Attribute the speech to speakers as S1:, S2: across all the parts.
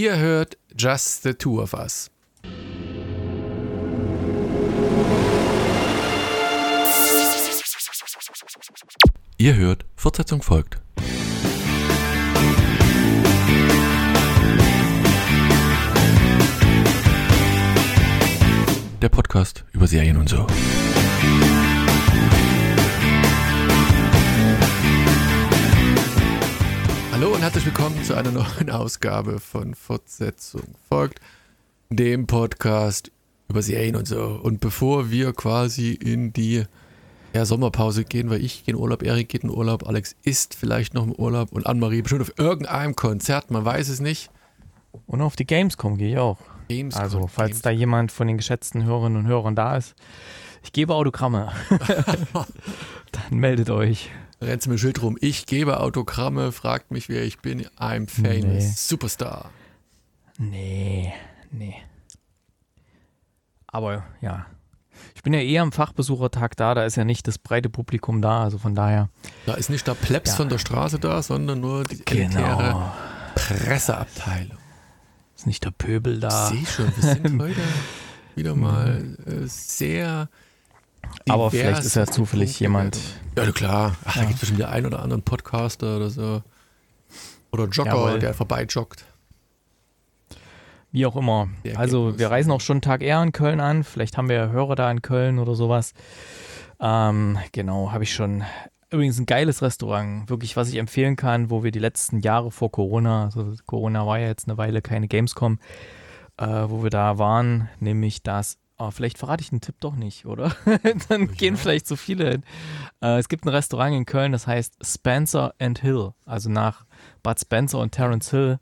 S1: Ihr hört Just the Two of Us.
S2: Ihr hört, Fortsetzung folgt. Der Podcast über Serien und so.
S1: Hallo und herzlich willkommen zu einer neuen Ausgabe von Fortsetzung folgt, dem Podcast über Serien und so. Und bevor wir quasi in die ja, Sommerpause gehen, weil ich gehe in Urlaub, Erik geht in Urlaub, Alex ist vielleicht noch im Urlaub und Annemarie bestimmt auf irgendeinem Konzert, man weiß es nicht.
S3: Und auf die Gamescom gehe ich auch.
S1: Gamescom,
S3: also, falls
S1: Gamescom.
S3: da jemand von den geschätzten Hörerinnen und Hörern da ist, ich gebe Autogramme. Dann meldet euch.
S1: Rennt mir ein Schild rum, ich gebe Autogramme, fragt mich, wer ich bin, I'm famous,
S3: Nee.
S1: Superstar.
S3: Nee, nee. Aber ja. Ich bin ja eher am Fachbesuchertag da, da ist ja nicht das breite Publikum da, also von daher.
S1: Da ist nicht der Plebs
S3: Ja.
S1: von der Straße da, sondern nur die
S3: Genau.
S1: Presseabteilung.
S3: Ist nicht der Pöbel da.
S1: Ich sehe schon, wir sind heute wieder mal äh, sehr.
S3: Aber vielleicht ist ja zufällig jemand.
S1: Ja, klar. Ach, da
S3: Ja.
S1: gibt es bestimmt den einen oder anderen Podcaster oder so. Oder Jogger,
S3: Jawohl.
S1: der vorbeijoggt.
S3: Wie auch immer.
S1: Der
S3: Also wir reisen auch schon einen Tag eher in Köln an. Vielleicht haben wir ja Hörer da in Köln oder sowas. Ähm, genau, habe ich schon. Übrigens ein geiles Restaurant, wirklich, was ich empfehlen kann, wo wir die letzten Jahre vor Corona, also Corona war ja jetzt eine Weile keine Gamescom, äh, wo wir da waren, nämlich das, oh, vielleicht verrate ich den Tipp doch nicht, oder? Dann gehen vielleicht so viele hin. Äh, es gibt ein Restaurant in Köln, das heißt Spencer and Hill, also nach Bud Spencer und Terence Hill.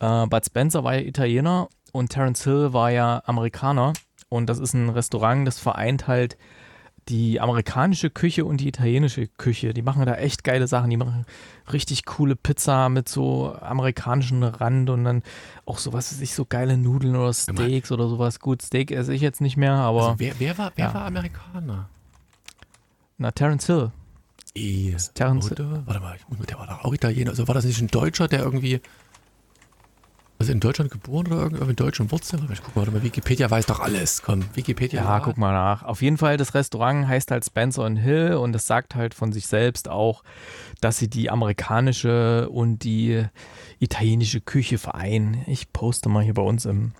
S3: Äh, Bud Spencer war ja Italiener und Terence Hill war ja Amerikaner. Und das ist ein Restaurant, das vereint halt die amerikanische Küche und die italienische Küche. Die machen da echt geile Sachen. Die machen richtig coole Pizza mit so amerikanischen Rand und dann auch so, was weiß ich, so geile Nudeln oder Steaks oder sowas. Gut, Steak esse ich jetzt nicht mehr, aber
S1: Also wer, wer, war, wer
S3: ja.
S1: war Amerikaner?
S3: na, Terence Hill.
S1: Eh,
S3: Terence
S1: oder? Warte mal, ich muss mit- der war doch auch Italiener. Also war das nicht ein Deutscher, der irgendwie. Also in Deutschland geboren oder irgendwie mit deutschen Wurzeln? Ich guck mal, mal, Wikipedia weiß doch alles. Komm, Wikipedia.
S3: Ja, guck mal nach. Auf jeden Fall, das Restaurant heißt halt Spencer and Hill und es sagt halt von sich selbst auch, dass sie die amerikanische und die italienische Küche vereinen. Ich poste mal hier bei uns im,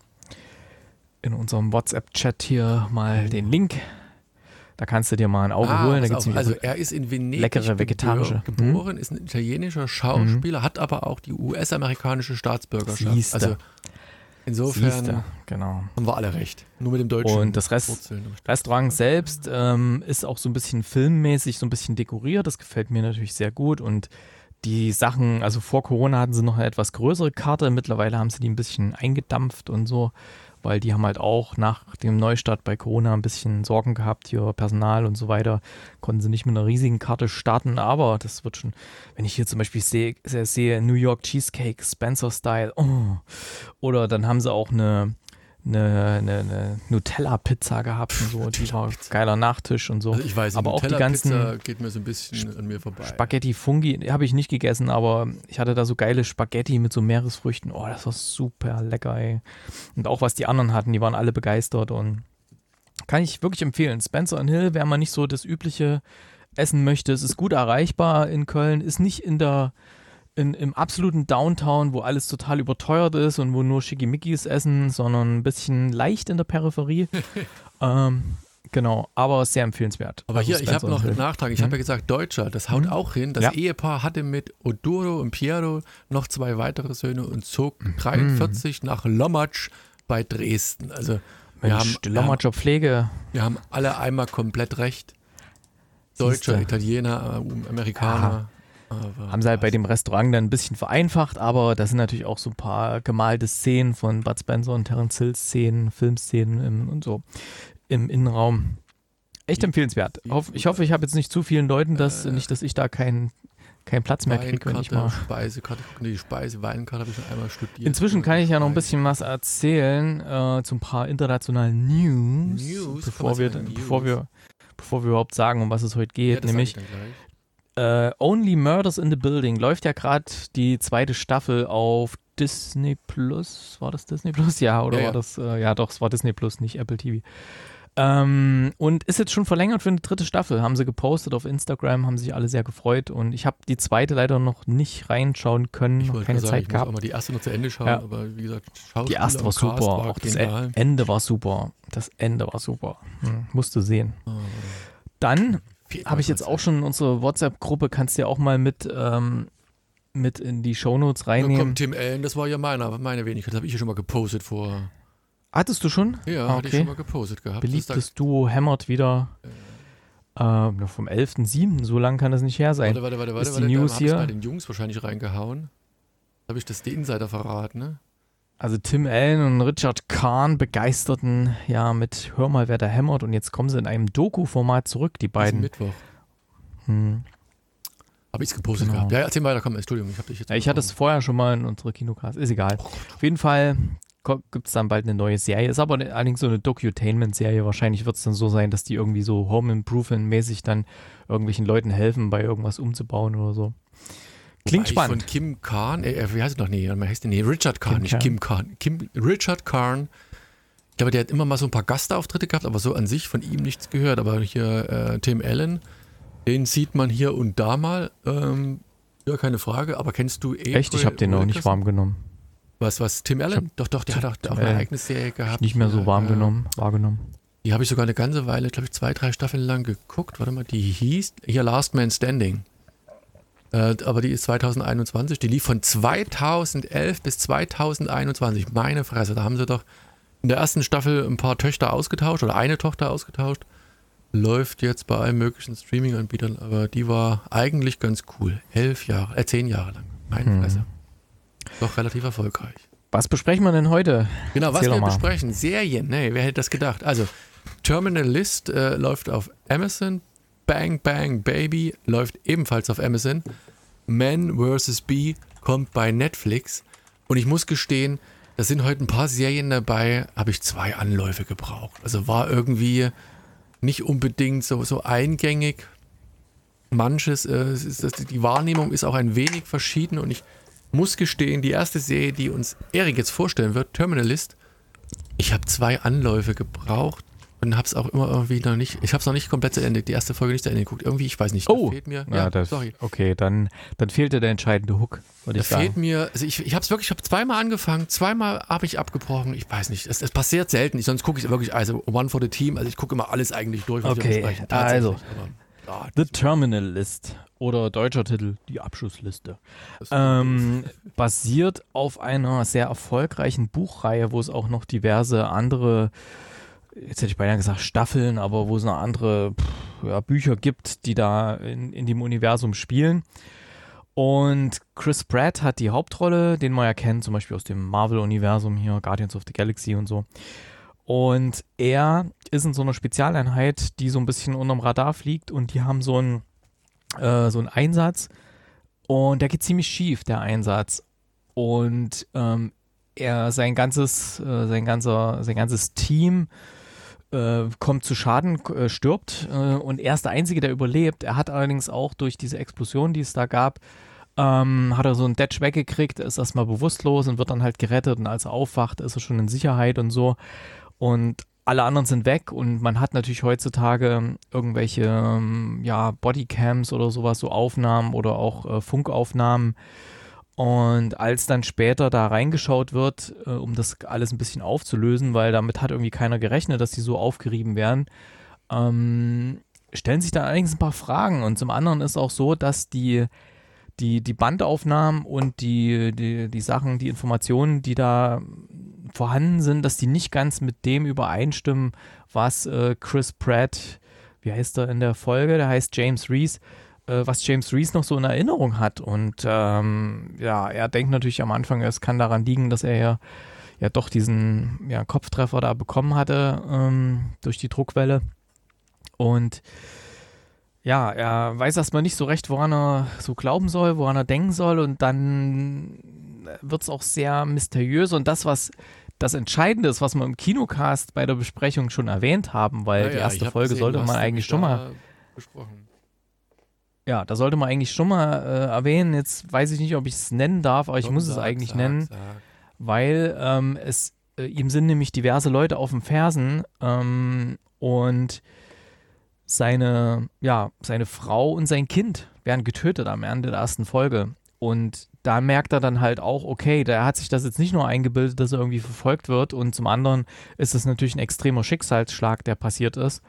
S3: in unserem WhatsApp-Chat hier mal den Link. Da kannst du dir mal ein Auge
S1: Ah,
S3: holen. Da gibt's
S1: auf, also er ist in Venedig
S3: leckere vegetarische. Hm?
S1: geboren, ist ein italienischer Schauspieler, hat aber auch die US-amerikanische Staatsbürgerschaft.
S3: Siehste.
S1: Also insofern
S3: Siehste, genau.
S1: haben wir alle recht. Nur mit dem deutschen
S3: Und das Rest-. Restaurant selbst ähm, ist auch so ein bisschen filmmäßig, so ein bisschen dekoriert. Das gefällt mir natürlich sehr gut. Und die Sachen, also vor Corona hatten sie noch eine etwas größere Karte. Mittlerweile haben sie die ein bisschen eingedampft und so, weil die haben halt auch nach dem Neustart bei Corona ein bisschen Sorgen gehabt, hier Personal und so weiter. Konnten sie nicht mit einer riesigen Karte starten, aber das wird schon, wenn ich hier zum Beispiel sehe, sehe New York Cheesecake, Spencer Style, oh. oder dann haben sie auch eine eine, eine, eine Nutella-Pizza gehabt und so. Die war geiler Nachtisch und so.
S1: Also ich weiß,
S3: aber auch die ganzen
S1: geht mir so ein bisschen an mir vorbei.
S3: Spaghetti Fungi habe ich nicht gegessen, aber ich hatte da so geile Spaghetti mit so Meeresfrüchten. Oh, das war super lecker, ey. Und auch was die anderen hatten, die waren alle begeistert und kann ich wirklich empfehlen. Spencer and Hill, wer mal nicht so das übliche essen möchte, es ist gut erreichbar in Köln, ist nicht in der in, im absoluten Downtown, wo alles total überteuert ist und wo nur Schickimickis essen, sondern ein bisschen leicht in der Peripherie. ähm, genau, aber sehr empfehlenswert.
S1: Aber
S3: Also
S1: hier, ich habe noch einen. Nachtrag. Ich habe ja gesagt, Deutscher, das haut
S3: Mhm.
S1: auch hin. Das
S3: Ja.
S1: Ehepaar hatte mit Oduro und Piero noch zwei weitere Söhne und zog
S3: Mhm.
S1: 43 nach Lommatsch bei Dresden. Also wir
S3: Mensch,
S1: haben,
S3: die
S1: wir, haben,
S3: Lommatscher Pflege.
S1: wir haben alle einmal komplett recht. Deutscher. Italiener, äh, Amerikaner. Aber
S3: Haben sie halt bei dem Restaurant dann ein bisschen vereinfacht, aber da sind natürlich auch so ein paar gemalte Szenen von Bud Spencer und Terence Hill Szenen, Filmszenen im, und so im Innenraum. Echt
S1: Wie-
S3: empfehlenswert.
S1: wie-
S3: Hoff, ich hoffe, ich habe jetzt nicht zu vielen Leuten, dass
S1: Äh,
S3: nicht, dass ich da keinen keinen Platz mehr kriege, wenn ich mal.
S1: Speisekarte, nee, die Speise, Weinkarte habe ich schon einmal studiert.
S3: Inzwischen kann ich ja noch ein bisschen was erzählen äh, zu ein paar internationalen News,
S1: News,
S3: bevor wir,
S1: sagen,
S3: bevor
S1: News.
S3: wir, bevor wir überhaupt sagen, um was es heute
S1: Ja,
S3: geht,
S1: das sag
S3: nämlich. Äh, Only Murders in the Building läuft ja gerade die zweite Staffel auf Disney Plus. War das Disney Plus? Ja, oder
S1: Ja, ja.
S3: war das? Äh, ja, doch, es war Disney Plus, nicht Apple TV. Ähm, und ist jetzt schon verlängert für eine dritte Staffel. Haben sie gepostet auf Instagram, haben sich alle sehr gefreut. Und ich habe die zweite leider noch nicht reinschauen können,
S1: Ich
S3: noch
S1: wollte
S3: keine
S1: sagen,
S3: Zeit
S1: ich muss auch
S3: gehabt.
S1: mal die erste noch zu Ende schauen,
S3: Ja.
S1: aber wie gesagt,
S3: Die erste war super,
S1: war
S3: auch das E-. Ende war super. Das Ende war super. Hm, musst du sehen.
S1: Oh,
S3: Dann habe ich jetzt auch schon unsere WhatsApp-Gruppe, kannst du ja auch mal mit, ähm, mit in die Shownotes reinnehmen.
S1: komm, Tim Allen, das war ja meiner, meine Wenigkeit. Das habe ich ja schon mal gepostet vor.
S3: Hattest du schon?
S1: Ja,
S3: Ah,
S1: hatte ich
S3: okay.
S1: schon mal gepostet gehabt. Ist
S3: Beliebtes Duo hämmert wieder ähm, noch vom 11.07., so lang kann das nicht her sein.
S1: Warte, warte, warte,
S3: Ist
S1: warte.
S3: die
S1: warte,
S3: News
S1: da
S3: hier?
S1: bei den Jungs wahrscheinlich reingehauen. Habe ich das die Insider verraten, ne?
S3: Also Tim Allen und Richard Kahn begeisterten ja mit Hör mal, wer da hämmert und jetzt kommen sie in einem Doku-Format zurück, die beiden.
S1: Mittwoch.
S3: Hm.
S1: Habe ich es gepostet
S3: Genau.
S1: gehabt. Ja, erzähl weiter, komm, Entschuldigung, ich habe dich jetzt.
S3: Ja, ich hatte es vorher schon mal in unsere Kinocast, ist egal. Auf jeden Fall gibt es dann bald eine neue Serie. Ist aber ne- allerdings so eine Docutainment-Serie. Wahrscheinlich wird es dann so sein, dass die irgendwie so Home Improvement-mäßig dann irgendwelchen Leuten helfen, bei irgendwas umzubauen oder so. Klingt
S1: Wobei
S3: spannend.
S1: Von Kim Kahn, äh, wie heißt er noch? Nee, wie heißt? Nee, Richard Kahn,
S3: Kim
S1: nicht
S3: Kahn.
S1: Kim Kahn. Kim, Richard Kahn. Ich glaube, der hat immer mal so ein paar Gastauftritte gehabt, aber so an sich von ihm nichts gehört. Aber hier äh, Tim Allen, den sieht man hier und da mal. Ähm, ja, keine Frage. Aber kennst du April
S3: Echt? Ich habe den noch nicht warm genommen.
S1: Was, was? Tim Allen? Doch, doch, der hat auch, auch eine eigene Serie gehabt.
S3: Nicht mehr so warm
S1: äh,
S3: genommen, wahrgenommen.
S1: Die habe ich sogar eine ganze Weile, glaube ich, zwei, drei Staffeln lang geguckt. Warte mal, die hieß hier Last Man Standing. Äh, aber die ist 2021. Die lief von 2011 bis 2021. Meine Fresse, da haben sie doch in der ersten Staffel ein paar Töchter ausgetauscht oder eine Tochter ausgetauscht. Läuft jetzt bei allen möglichen Streaming-Anbietern, aber die war eigentlich ganz cool. Elf Jahre, äh, zehn Jahre lang. Meine
S3: Hm.
S1: Fresse. Doch relativ erfolgreich.
S3: Was besprechen wir denn heute?
S1: Genau, was
S3: Erzähl
S1: wir
S3: doch mal.
S1: besprechen. Serien, nee, wer hätte das gedacht? Also, Terminal List äh, läuft auf Amazon. Bang Bang Baby läuft ebenfalls auf Amazon. Man vs. Bee kommt bei Netflix. Und ich muss gestehen, da sind heute ein paar Serien dabei, habe ich zwei Anläufe gebraucht. Also war irgendwie nicht unbedingt so, so eingängig. Manches, äh, ist, die Wahrnehmung ist auch ein wenig verschieden und ich muss gestehen, die erste Serie, die uns Erik jetzt vorstellen wird, Terminalist, ich habe zwei Anläufe gebraucht und habe es auch immer irgendwie noch nicht, ich habe es noch nicht komplett zu Ende, die erste Folge nicht zu Ende geguckt. Irgendwie, ich weiß nicht,
S3: Oh,
S1: fehlt mir,
S3: Ja, das,
S1: sorry,
S3: okay, dann, dann fehlte der entscheidende Hook,
S1: da fehlt mir, also ich, ich habe es wirklich, ich habe zweimal angefangen, zweimal habe ich abgebrochen, ich weiß nicht, es, es passiert selten, ich, sonst gucke ich wirklich, also One for the Team, also ich gucke immer alles eigentlich durch, was wir
S3: Okay,
S1: besprechen,
S3: also.
S1: aber, ja,
S3: The Terminal List oder deutscher Titel, die Abschussliste. Ähm, basiert auf einer sehr erfolgreichen Buchreihe, wo es auch noch diverse andere, jetzt hätte ich beinahe gesagt Staffeln, aber wo es noch andere pff, ja, Bücher gibt, die da in, in dem Universum spielen. Und Chris Pratt hat die Hauptrolle, den man ja kennt, zum Beispiel aus dem Marvel-Universum hier, Guardians of the Galaxy und so. Und er ist in so einer Spezialeinheit, die so ein bisschen unterm Radar fliegt und die haben so einen, äh, so einen Einsatz und der geht ziemlich schief, der Einsatz. Und ähm, er, sein ganzes, äh, sein ganzer, sein ganzes Team äh, kommt zu Schaden, äh, stirbt äh, und er ist der Einzige, der überlebt. Er hat allerdings auch durch diese Explosion, die es da gab, ähm, hat er so einen Datch weggekriegt, ist erstmal bewusstlos und wird dann halt gerettet und als er aufwacht, ist er schon in Sicherheit und so. Und alle anderen sind weg und man hat natürlich heutzutage irgendwelche ähm, ja, Bodycams oder sowas, so Aufnahmen oder auch äh, Funkaufnahmen. Und als dann später da reingeschaut wird, äh, um das alles ein bisschen aufzulösen, weil damit hat irgendwie keiner gerechnet, dass die so aufgerieben werden, ähm, stellen sich da allerdings ein paar Fragen. Und zum anderen ist auch so, dass die, die, die Bandaufnahmen und die, die, die Sachen, die Informationen, die da vorhanden sind, dass die nicht ganz mit dem übereinstimmen, was äh, Chris Pratt, wie heißt er in der Folge, der heißt James Reese, was James Reese noch so in Erinnerung hat. Und ähm, ja, er denkt natürlich am Anfang, es kann daran liegen, dass er ja, ja doch diesen ja, Kopftreffer da bekommen hatte ähm, durch die Druckwelle. Und ja, er weiß erstmal nicht so recht, woran er so glauben soll, woran er denken soll. Und dann wird es auch sehr mysteriös. Und das, was das Entscheidende ist, was wir im Kinocast bei der Besprechung schon erwähnt haben, weil
S1: Ja,
S3: die erste
S1: hab
S3: Folge sollte man eigentlich schon mal
S1: Besprochen.
S3: Ja, da sollte man eigentlich schon mal äh, erwähnen. Jetzt weiß ich nicht, ob ich es nennen darf, aber ich
S1: Komm,
S3: muss es
S1: sag,
S3: eigentlich
S1: sag,
S3: nennen,
S1: sag.
S3: weil ähm, es äh, ihm sind nämlich diverse Leute auf dem Fersen ähm, und seine, ja, seine Frau und sein Kind werden getötet am Ende der ersten Folge. Und da merkt er dann halt auch, okay, der hat sich das jetzt nicht nur eingebildet, dass er irgendwie verfolgt wird und zum anderen ist es natürlich ein extremer Schicksalsschlag, der passiert ist.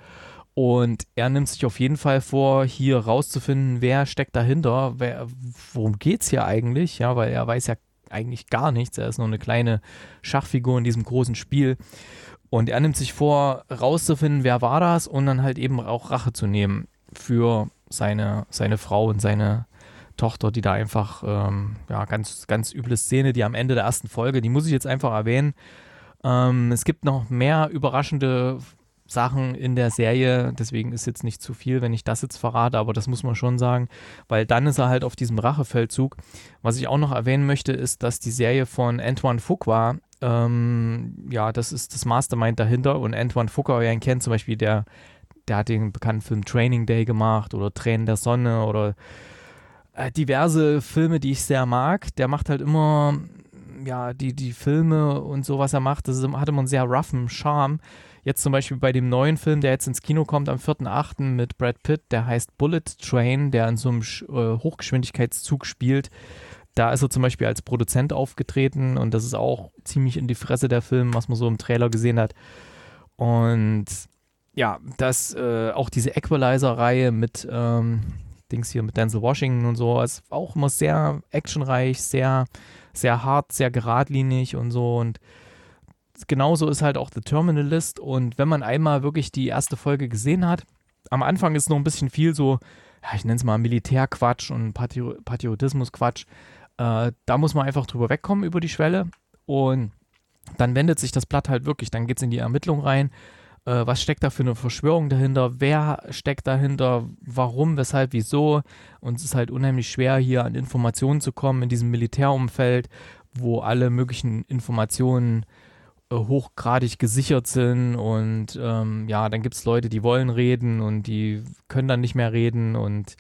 S3: Und er nimmt sich auf jeden Fall vor, hier rauszufinden, wer steckt dahinter, wer, worum geht's hier eigentlich, ja, weil er weiß ja eigentlich gar nichts, er ist nur eine kleine Schachfigur in diesem großen Spiel. Und er nimmt sich vor, rauszufinden, wer war das und dann halt eben auch Rache zu nehmen für seine, seine Frau und seine Tochter, die da einfach, ähm, ja, ganz, ganz üble Szene, die am Ende der ersten Folge, die muss ich jetzt einfach erwähnen. Ähm, es gibt noch mehr überraschende Sachen in der Serie, deswegen ist jetzt nicht zu viel, wenn ich das jetzt verrate, aber das muss man schon sagen, weil dann ist er halt auf diesem Rachefeldzug. Was ich auch noch erwähnen möchte, ist, dass die Serie von Antoine Fuqua, ähm, ja, das ist das Mastermind dahinter und Antoine Fuqua, wer ihn kennt, zum Beispiel, der, der hat den bekannten Film Training Day gemacht oder Tränen der Sonne oder äh, diverse Filme, die ich sehr mag. Der macht halt immer, ja, die, die Filme und so, was er macht, das ist, hat immer einen sehr roughen Charme. Jetzt zum Beispiel bei dem neuen Film, der jetzt ins Kino kommt am 4.8. mit Brad Pitt, der heißt Bullet Train, der in so einem äh, Hochgeschwindigkeitszug spielt. Da ist er zum Beispiel als Produzent aufgetreten und das ist auch ziemlich in die Fresse der Film, was man so im Trailer gesehen hat. Und ja, das, äh, auch diese Equalizer-Reihe mit ähm, Dings hier mit Denzel Washington und so, ist auch immer sehr actionreich, sehr, sehr hart, sehr geradlinig und so und genauso ist halt auch The Terminalist und wenn man einmal wirklich die erste Folge gesehen hat, am Anfang ist noch ein bisschen viel so, ja, ich nenne es mal Militärquatsch und Patri Patriotismusquatsch. Äh, da muss man einfach drüber wegkommen über die Schwelle und dann wendet sich das Blatt halt wirklich, dann geht es in die Ermittlung rein. Äh, was steckt da für eine Verschwörung dahinter? Wer steckt dahinter? Warum? Weshalb? Wieso? Und es ist halt unheimlich schwer, hier an Informationen zu kommen in diesem Militärumfeld, wo alle möglichen Informationen hochgradig gesichert sind und ähm, ja, dann gibt es Leute, die wollen reden und die können dann nicht mehr reden und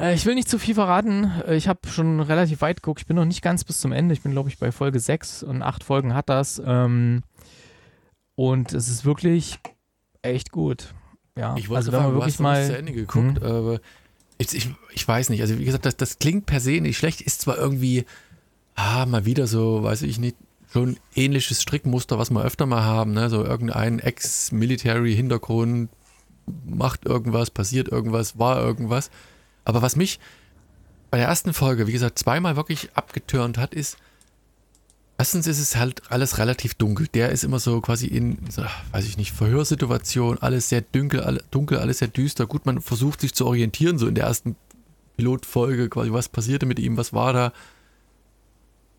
S3: äh, ich will nicht zu viel verraten. Äh, ich habe schon relativ weit geguckt. Ich bin noch nicht ganz bis zum Ende. Ich bin, glaube ich, bei Folge 6 und 8 Folgen hat das. Ähm, und es ist wirklich echt gut. Ja,
S1: Ich wollte
S3: also
S1: also
S3: wenn man wirklich mal
S1: zu Ende geguckt,
S3: Hm?
S1: aber ich, ich, ich weiß nicht. Also wie gesagt, das, das klingt per se nicht schlecht, ist zwar irgendwie, ah, mal wieder so, weiß ich nicht, schon ähnliches Strickmuster, was wir öfter mal haben, ne? So irgendein Ex-Military-Hintergrund macht irgendwas, passiert irgendwas, war irgendwas. Aber was mich bei der ersten Folge, wie gesagt, zweimal wirklich abgetürnt hat, ist, erstens ist es halt alles relativ dunkel. Der ist immer so quasi in, so, weiß ich nicht, Verhörsituation, alles sehr dunkel, dunkel, alles sehr düster. Gut, man versucht sich zu orientieren, so in der ersten Pilotfolge, quasi, was passierte mit ihm, was war da.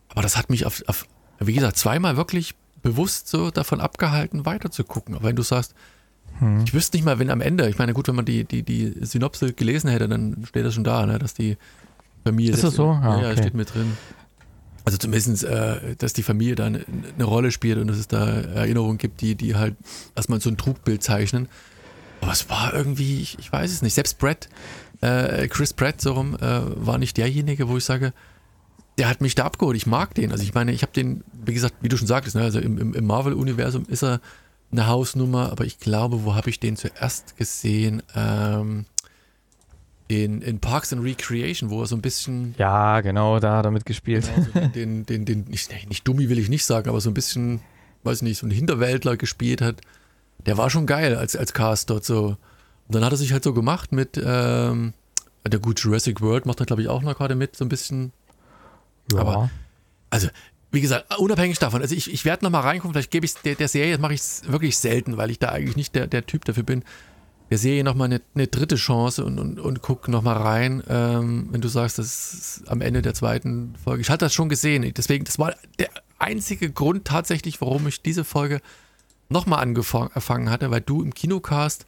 S1: Aber das hat mich auf, auf wie gesagt, zweimal wirklich bewusst so davon abgehalten, weiter zu gucken. Aber wenn du sagst,
S3: Hm.
S1: ich wüsste nicht mal, wenn am Ende, ich meine, gut, wenn man die, die, die Synopse gelesen hätte, dann steht das schon da, ne, dass die Familie.
S3: Ist das so?
S1: Ja,
S3: Ah,
S1: ja,
S3: okay.
S1: steht mit drin. Also zumindest, äh, dass die Familie da eine, eine Rolle spielt und dass es da Erinnerungen gibt, die, die halt erstmal so ein Trugbild zeichnen. Aber es war irgendwie, ich, ich weiß es nicht. Selbst Brad, äh, Chris Pratt, so rum, äh, war nicht derjenige, wo ich sage, der hat mich da abgeholt. Ich mag den. Also ich meine, ich habe den, wie gesagt, wie du schon sagtest, ne, also im, im, im Marvel-Universum ist er eine Hausnummer, aber ich glaube, wo habe ich den zuerst gesehen? Ähm, in, in Parks and Recreation, wo er so ein bisschen
S3: Ja, genau, da hat er mitgespielt.
S1: Genau, so den, den, den, nicht, nicht Dummi will ich nicht sagen, aber so ein bisschen, weiß nicht, so ein Hinterwäldler gespielt hat. Der war schon geil als, als Cast dort so. Und dann hat er sich halt so gemacht mit, ähm, der gut Jurassic World macht er, glaube ich, auch noch gerade mit, so ein bisschen.
S3: Ja.
S1: Aber- Also, wie gesagt, unabhängig davon, also ich, ich werde nochmal reingucken, vielleicht gebe ich der, der Serie, das mache ich wirklich selten, weil ich da eigentlich nicht der, der Typ dafür bin, der Serie nochmal eine, eine dritte Chance und, und, und guck nochmal rein, ähm, wenn du sagst, das ist am Ende der zweiten Folge. Ich hatte das schon gesehen, deswegen, das war der einzige Grund tatsächlich, warum ich diese Folge nochmal angefangen hatte, weil du im Kinocast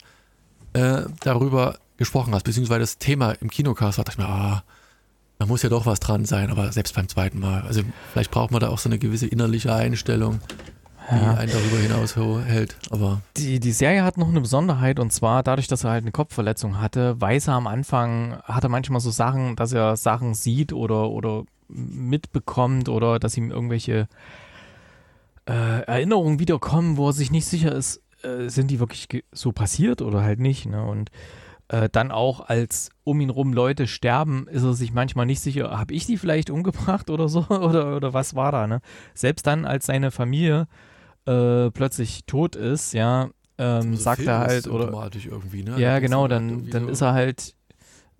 S1: äh, darüber gesprochen hast, beziehungsweise das Thema im Kinocast war, dachte ich mir, ah, da muss ja doch was dran sein, aber selbst beim zweiten Mal. Also vielleicht braucht man da auch so eine gewisse innerliche Einstellung. die
S3: Ja.
S1: einen darüber hinaus hält. Aber
S3: Die, die Serie hat noch eine Besonderheit und zwar dadurch, dass er halt eine Kopfverletzung hatte, weiß er am Anfang, hat er manchmal so Sachen, dass er Sachen sieht oder, oder mitbekommt oder dass ihm irgendwelche äh, Erinnerungen wiederkommen, wo er sich nicht sicher ist, äh, sind die wirklich so passiert oder halt nicht. Ne? Und äh, dann auch, als um ihn rum Leute sterben, ist er sich manchmal nicht sicher, habe ich die vielleicht umgebracht oder so oder, oder was war da. Ne? Selbst dann, als seine Familie äh, plötzlich tot ist, ja, ähm,
S1: so
S3: sagt er halt, oder
S1: ne?
S3: ja, genau, dann, dann
S1: so-
S3: ist er halt,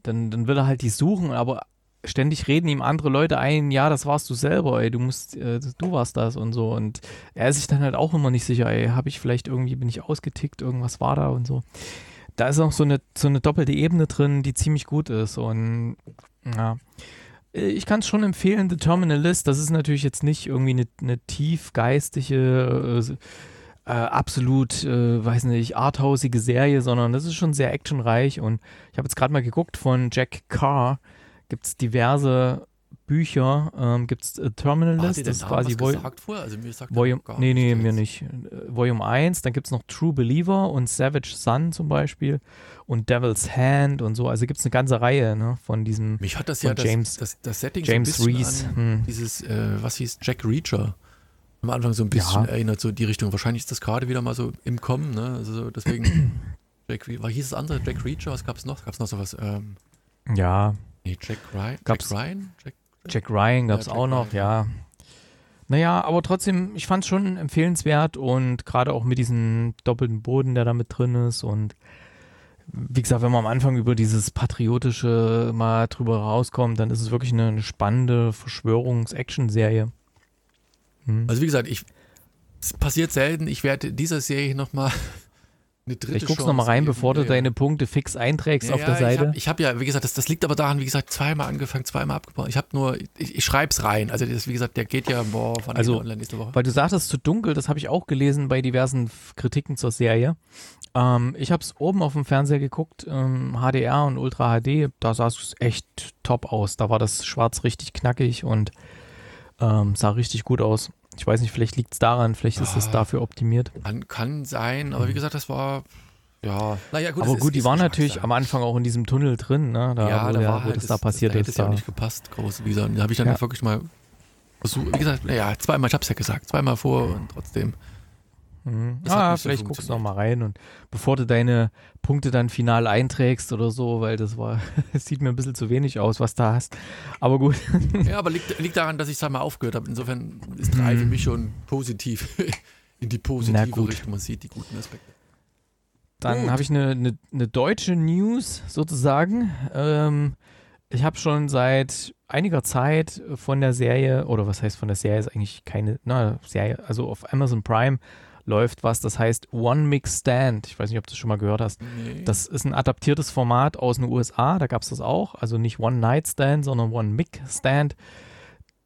S3: dann, dann will er halt die suchen, aber ständig reden ihm andere Leute ein, ja, das warst du selber, ey, du musst, äh, du warst das und so. Und er ist sich dann halt auch immer nicht sicher, ey, habe ich vielleicht irgendwie, bin ich ausgetickt, irgendwas war da und so. Da ist auch so eine, so eine doppelte Ebene drin, die ziemlich gut ist. Und ja. Ich kann es schon empfehlen, The Terminalist, das ist natürlich jetzt nicht irgendwie eine, eine tiefgeistige, äh, äh, absolut, äh, weiß nicht, arthausige Serie, sondern das ist schon sehr actionreich und ich habe jetzt gerade mal geguckt, von Jack Carr gibt es diverse Bücher, ähm, gibt es
S1: hat
S3: Terminalist, das ist quasi
S1: was
S3: Vol?
S1: Also
S3: Volume, nee, nee, mir nicht. Äh, Volume 1, dann gibt es noch True Believer und Savage Sun zum Beispiel und Devil's Hand und so, also gibt es eine ganze Reihe ne, von diesem
S1: Mich hat das ja das,
S3: James-
S1: das, das Setting
S3: James
S1: so ein
S3: Reese.
S1: an
S3: Hm.
S1: dieses, äh, was hieß, Jack Reacher. Am Anfang so ein bisschen
S3: Ja.
S1: erinnert, so die Richtung. Wahrscheinlich ist das gerade wieder mal so im Kommen, ne? Also so deswegen, Jack, war hieß das andere, Jack Reacher, was gab es noch? Gab es noch sowas? Ähm,
S3: Ja,
S1: nee, Jack Ryan?
S3: Gab's-
S1: Jack Ryan? Jack,
S3: Jack Ryan gab es
S1: Jack
S3: auch noch,
S1: Ryan,
S3: ja. Naja, aber trotzdem, ich fand es schon empfehlenswert und gerade auch mit diesem doppelten Boden, der da mit drin ist und wie gesagt, wenn man am Anfang über dieses Patriotische mal drüber rauskommt, dann ist es wirklich eine, eine spannende Verschwörungs-Action-Serie. Hm.
S1: Also wie gesagt, ich, es passiert selten. Ich werde dieser Serie nochmal eine dritte
S3: guckst du
S1: Chance
S3: nochmal rein,
S1: geben.
S3: bevor du
S1: Ja,
S3: deine Punkte fix einträgst
S1: Ja,
S3: auf der
S1: ja,
S3: Seite.
S1: Ich habe hab ja, wie gesagt, das, das liegt aber daran, wie gesagt, zweimal angefangen, zweimal abgebrochen. Ich habe nur, ich, ich schreibe es rein. Also das, wie gesagt, der geht ja boah, von
S3: Also,
S1: online nächste Woche.
S3: Weil du sagtest zu dunkel, das habe ich auch gelesen bei diversen Kritiken zur Serie. Ähm, ich habe es oben auf dem Fernseher geguckt, ähm, HDR und Ultra HD, da sah es echt top aus. Da war das Schwarz richtig knackig und ähm, sah richtig gut aus. Ich weiß nicht, vielleicht liegt es daran, vielleicht ist es
S1: Ah.
S3: dafür optimiert.
S1: Kann, kann sein, aber wie gesagt, das war, ja, naja, gut.
S3: Aber gut,
S1: ist,
S3: die
S1: ist
S3: waren natürlich am Anfang auch in diesem Tunnel drin, ne? Da,
S1: ja,
S3: wo,
S1: da
S3: der,
S1: war
S3: wo
S1: halt,
S3: das da passiert
S1: da hätte
S3: ist.
S1: es ja auch nicht gepasst, groß, wie gesagt. Da habe ich dann
S3: Ja.
S1: wirklich mal versucht, wie gesagt, ja, zweimal, ich habe es ja gesagt, zweimal vor und trotzdem.
S3: Mhm. Ah,
S1: nicht so
S3: vielleicht guckst du noch mal rein und bevor du deine Punkte dann final einträgst oder so, weil das war, es sieht mir ein bisschen zu wenig aus, was da hast. Aber gut.
S1: Ja, aber liegt, liegt daran, dass ich es einmal aufgehört habe. Insofern ist drei für
S3: Mhm.
S1: mich schon positiv in die positive. Richtung. Man sieht die guten Aspekte.
S3: Dann habe ich eine, eine, eine deutsche News sozusagen. Ähm, ich habe schon seit einiger Zeit von der Serie, oder was heißt von der Serie, ist eigentlich keine na, Serie, also auf Amazon Prime läuft was, das heißt One Mix Stand. Ich weiß nicht, ob du das schon mal gehört hast.
S1: Nee.
S3: Das ist ein adaptiertes Format aus den USA, da gab es das auch. Also nicht One Night Stand, sondern One Mic Stand.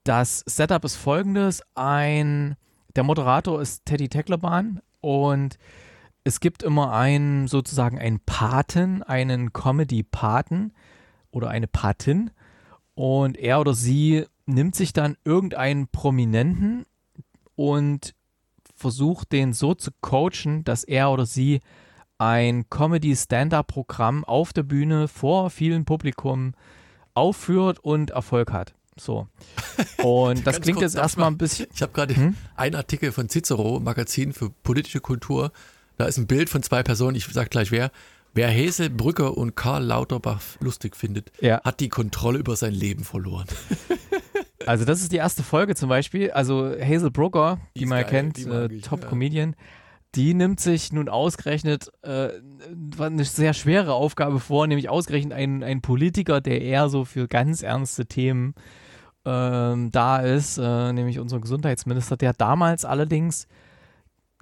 S3: Das Setup ist folgendes: ein, der Moderator ist Teddy Tecklerbahn und es gibt immer einen, sozusagen einen Paten, einen Comedy-Paten oder eine Patin. Und er oder sie nimmt sich dann irgendeinen Prominenten und versucht, den so zu coachen, dass er oder sie ein Comedy-Stand-Up-Programm auf der Bühne vor vielen Publikum aufführt und Erfolg hat. So. Und das klingt jetzt erstmal ein bisschen.
S1: Ich habe gerade
S3: Hm?
S1: einen Artikel von Cicero, Magazin für politische Kultur. Da ist ein Bild von zwei Personen, ich sage gleich wer. Wer Hazel Brücker und Karl Lauterbach lustig findet,
S3: Ja.
S1: hat die Kontrolle über sein Leben verloren.
S3: Also das ist die erste Folge zum Beispiel. Also Hazel Brooker, die, man
S1: geil,
S3: kennt, äh,
S1: ich,
S3: Top
S1: ja.
S3: Die nimmt sich nun ausgerechnet äh, eine sehr schwere Aufgabe vor, nämlich ausgerechnet einen, einen Politiker, der eher so für ganz ernste Themen ähm, da ist, äh, nämlich unser Gesundheitsminister, der damals allerdings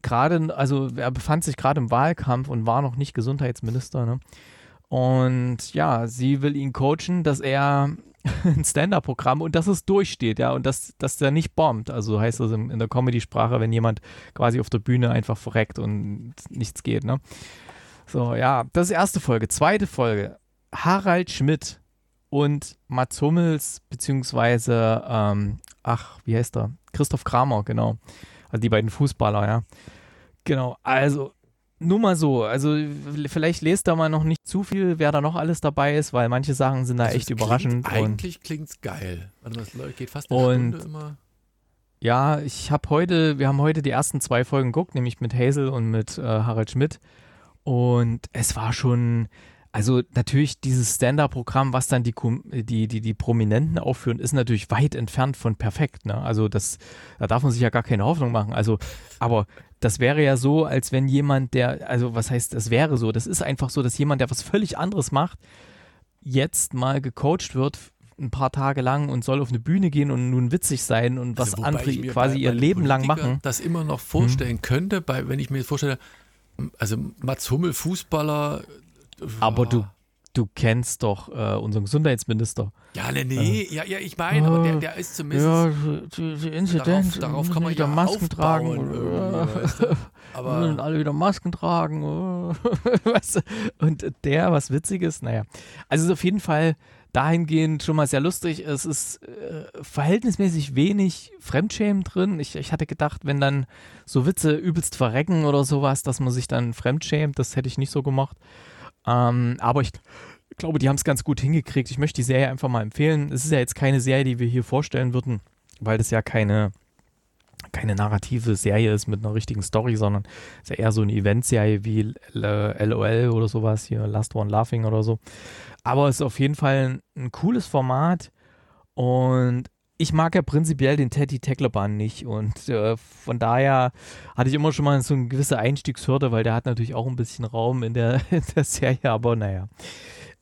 S3: gerade, also er befand sich gerade im Wahlkampf und war noch nicht Gesundheitsminister. Ne? Und ja, sie will ihn coachen, dass er ein Stand-Up-Programm und dass es durchsteht, ja, und dass, dass der nicht bombt. Also heißt das in, der Comedy-Sprache, wenn jemand quasi auf der Bühne einfach verreckt und nichts geht, ne? So, ja, das ist die erste Folge. Zweite Folge. Harald Schmidt und Mats Hummels, beziehungsweise, ähm, ach, wie heißt er? Christoph Kramer, genau. Also die beiden Fußballer, ja. Genau, also nur mal so, also vielleicht lest da mal noch nicht zu viel, wer da noch alles dabei ist, weil manche Sachen sind da
S1: Also
S3: echt überraschend.
S1: Klingt, eigentlich klingt's geil. Warte mal, es geht fast eine
S3: Und-
S1: Stunde immer.
S3: Ja, ich habe heute, wir haben heute die ersten zwei Folgen geguckt, nämlich mit Hazel und mit äh, Harald Schmidt. Und es war schon, also natürlich dieses Stand-Up-Programm, was dann die, die, die, die Prominenten aufführen, ist natürlich weit entfernt von perfekt. Ne? Also das, da darf man sich ja gar keine Hoffnung machen. Also, aber das wäre ja so, als wenn jemand, der, also was heißt, das wäre so, das ist einfach so, dass jemand, der was völlig anderes macht, jetzt mal gecoacht wird ein paar Tage lang und soll auf eine Bühne gehen und nun witzig sein und was
S1: Also,
S3: andere quasi
S1: bei-
S3: ihr
S1: bei
S3: Leben lang machen.
S1: Das immer noch vorstellen könnte, bei, wenn ich mir jetzt vorstelle, also Mats Hummel, Fußballer.
S3: Aber du, du kennst doch äh, unseren Gesundheitsminister.
S1: Ja, nee, nee, ja, ja, ich meine, aber der, der ist zumindest.
S3: Ja, die, die Inzidenz,
S1: darauf, darauf kann man
S3: wieder
S1: ja
S3: Masken
S1: aufbauen
S3: tragen.
S1: irgendwie, weißt du?
S3: Müssen
S1: Aber
S3: alle wieder Masken tragen. weißt du? Und der, was Witziges, naja. Also es ist auf jeden Fall dahingehend schon mal sehr lustig. Es ist äh, verhältnismäßig wenig Fremdschämen drin. Ich, ich hatte gedacht, wenn dann so Witze übelst verrecken oder sowas, dass man sich dann fremdschämt. Das hätte ich nicht so gemacht. Ähm, aber ich glaube, die haben es ganz gut hingekriegt. Ich möchte die Serie einfach mal empfehlen. Es ist ja jetzt keine Serie, die wir hier vorstellen würden, weil das ja keine keine narrative Serie ist mit einer richtigen Story, sondern ist ja eher so eine Eventserie wie LOL oder sowas, hier Last One Laughing oder so. Aber es ist auf jeden Fall ein, ein cooles Format und ich mag ja prinzipiell den Teddy Teckleban nicht und äh, von daher hatte ich immer schon mal so eine gewisse Einstiegshürde, weil der hat natürlich auch ein bisschen Raum in der, in der Serie, aber naja.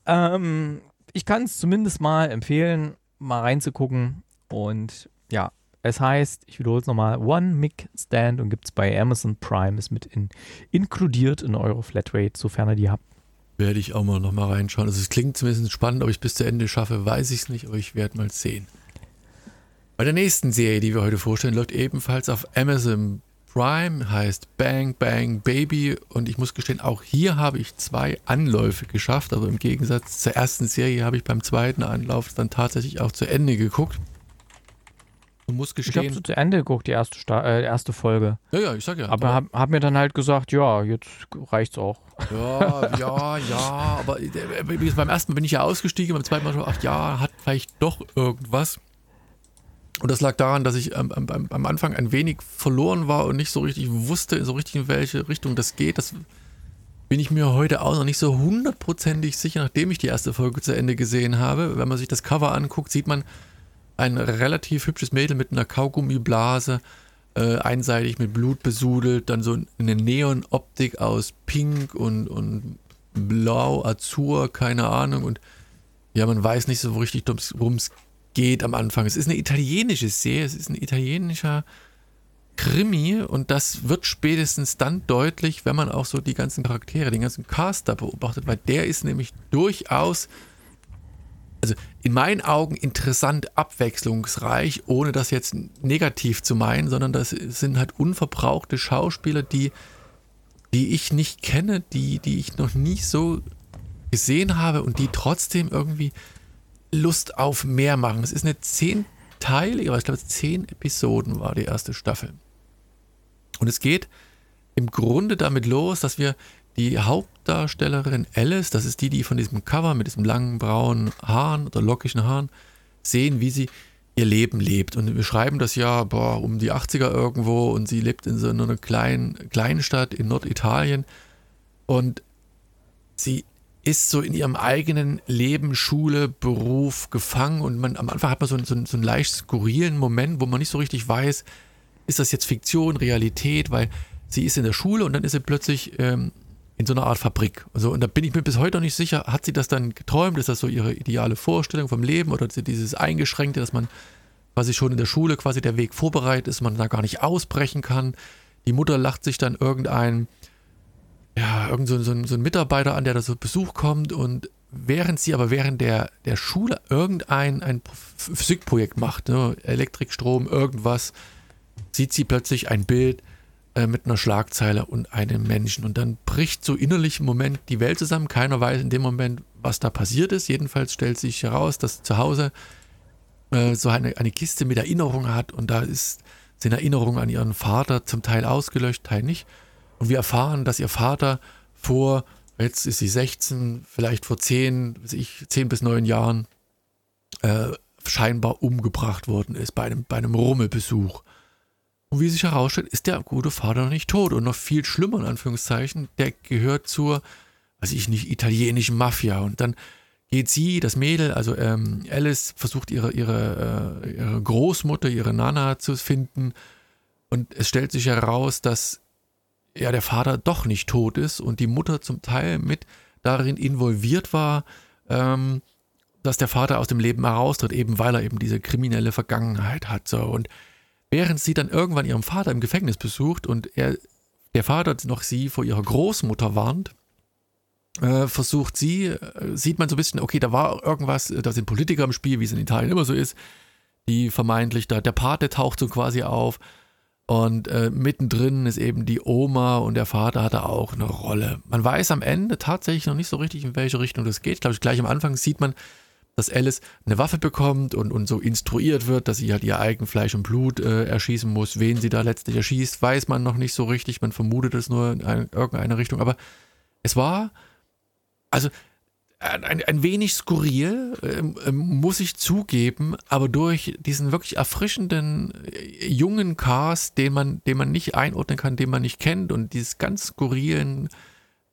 S3: Ähm, ich kann es zumindest mal empfehlen, mal reinzugucken und ja, es heißt, ich wiederhole es nochmal, One Mic Stand und gibt es bei Amazon Prime, ist mit in, inkludiert in eure Flatrate, sofern ihr die habt.
S1: werde ich auch mal noch mal reinschauen. Also es klingt zumindest spannend, ob ich bis zu Ende schaffe, weiß ich es nicht, aber ich werde mal sehen. Bei der nächsten Serie, die wir heute vorstellen, läuft ebenfalls auf Amazon Prime, heißt Bang Bang Baby und ich muss gestehen, auch hier habe ich zwei Anläufe geschafft, aber im Gegensatz zur ersten Serie habe ich beim zweiten Anlauf dann tatsächlich auch zu Ende geguckt. Und muss
S3: Ich habe
S1: gestehen,
S3: so zu Ende geguckt, die erste, Sta äh, erste Folge.
S1: ja, ja, ich sag ja.
S3: Aber hab, hab mir dann halt gesagt, ja, jetzt reicht's auch.
S1: Ja, ja, ja, aber äh, gesagt, beim ersten Mal bin ich ja ausgestiegen, beim zweiten Mal schon, ach ja, hat vielleicht doch irgendwas. Und das lag daran, dass ich ähm, am, am, am Anfang ein wenig verloren war und nicht so richtig wusste, so richtig in welche Richtung das geht. Das bin ich mir heute auch noch nicht so hundertprozentig sicher, nachdem ich die erste Folge zu Ende gesehen habe. Wenn man sich das Cover anguckt, sieht man ein relativ hübsches Mädel mit einer Kaugummiblase, äh, einseitig mit Blut besudelt, dann so eine Neon-Optik aus Pink und, und Blau, Azur, keine Ahnung. Und ja, man weiß nicht so richtig, worum es geht am Anfang. Es ist eine italienische Serie, es ist ein italienischer Krimi und das wird spätestens dann deutlich, wenn man auch so die ganzen Charaktere, den ganzen Cast da beobachtet, weil der ist nämlich durchaus also in meinen Augen interessant, abwechslungsreich, ohne das jetzt negativ zu meinen, sondern das sind halt unverbrauchte Schauspieler, die, die ich nicht kenne, die, die ich noch nie so gesehen habe und die trotzdem irgendwie Lust auf mehr machen. Es ist eine zehnteilige, ich glaube, zehn Episoden war die erste Staffel. Und es geht im Grunde damit los, dass wir die Hauptdarstellerin Alice, das ist die, die von diesem Cover mit diesem langen braunen Haaren oder lockigen Haaren sehen, wie sie ihr Leben lebt. Und wir schreiben das ja boah, um die 80er irgendwo und sie lebt in so einer kleinen Kleinstadt in Norditalien und sie ist so in ihrem eigenen Leben, Schule, Beruf gefangen und man am Anfang hat man so, so, so einen leicht skurrilen Moment, wo man nicht so richtig weiß, ist das jetzt Fiktion, Realität, weil sie ist in der Schule und dann ist sie plötzlich ähm, in so einer Art Fabrik. Also, und da bin ich mir bis heute noch nicht sicher, hat sie das dann geträumt? Ist das so ihre ideale Vorstellung vom Leben oder dieses Eingeschränkte, dass man quasi schon in der Schule quasi der Weg vorbereitet ist, man da gar nicht ausbrechen kann? Die Mutter lacht sich dann irgendein, ja, irgend so, so, so ein Mitarbeiter an, der da so Besuch kommt und während sie aber während der, der Schule irgendein ein Physikprojekt macht, ne, Elektrik, Strom, irgendwas, sieht sie plötzlich ein Bild äh, mit einer Schlagzeile und einem Menschen. Und dann bricht so innerlich im Moment die Welt zusammen. Keiner weiß in dem Moment, was da passiert ist. Jedenfalls stellt sich heraus, dass zu Hause äh, so eine, eine Kiste mit Erinnerung hat und da ist, sind Erinnerungen an ihren Vater zum Teil ausgelöscht, Teil nicht. Und wir erfahren, dass ihr Vater vor, jetzt ist sie 16, vielleicht vor 10, weiß ich, 10 bis 9 Jahren äh, scheinbar umgebracht worden ist bei einem, bei einem Rummelbesuch. Und wie sich herausstellt, ist der gute Vater noch nicht tot. Und noch viel schlimmer, in Anführungszeichen, der gehört zur, weiß ich nicht, italienischen Mafia. Und dann geht sie, das Mädel, also ähm, Alice, versucht ihre, ihre, äh, ihre Großmutter, ihre Nana zu finden. Und es stellt sich heraus, dass ja der Vater doch nicht tot ist und die Mutter zum Teil mit darin involviert war, ähm, dass der Vater aus dem Leben heraustritt, eben weil er eben diese kriminelle Vergangenheit hat. So. Und während sie dann irgendwann ihren Vater im Gefängnis besucht und er, der Vater noch sie vor ihrer Großmutter warnt, äh, versucht sie, äh, sieht man so ein bisschen, okay, da war irgendwas, da sind Politiker im Spiel, wie es in Italien immer so ist, die vermeintlich da, der Pate taucht so quasi auf und äh, mittendrin ist eben die Oma und der Vater hatte auch eine Rolle. Man weiß am Ende tatsächlich noch nicht so richtig, in welche Richtung das geht. Ich glaube, gleich am Anfang sieht man, dass Alice eine Waffe bekommt und, und so instruiert wird, dass sie halt ihr eigen Fleisch und Blut äh, erschießen muss. Wen sie da letztlich erschießt, weiß man noch nicht so richtig. Man vermutet es nur in eine, irgendeine Richtung. Aber es war, also ein, ein wenig skurril, äh, muss ich zugeben, aber durch diesen wirklich erfrischenden äh, jungen Cast, den man, den man nicht einordnen kann, den man nicht kennt und dieses ganz skurrilen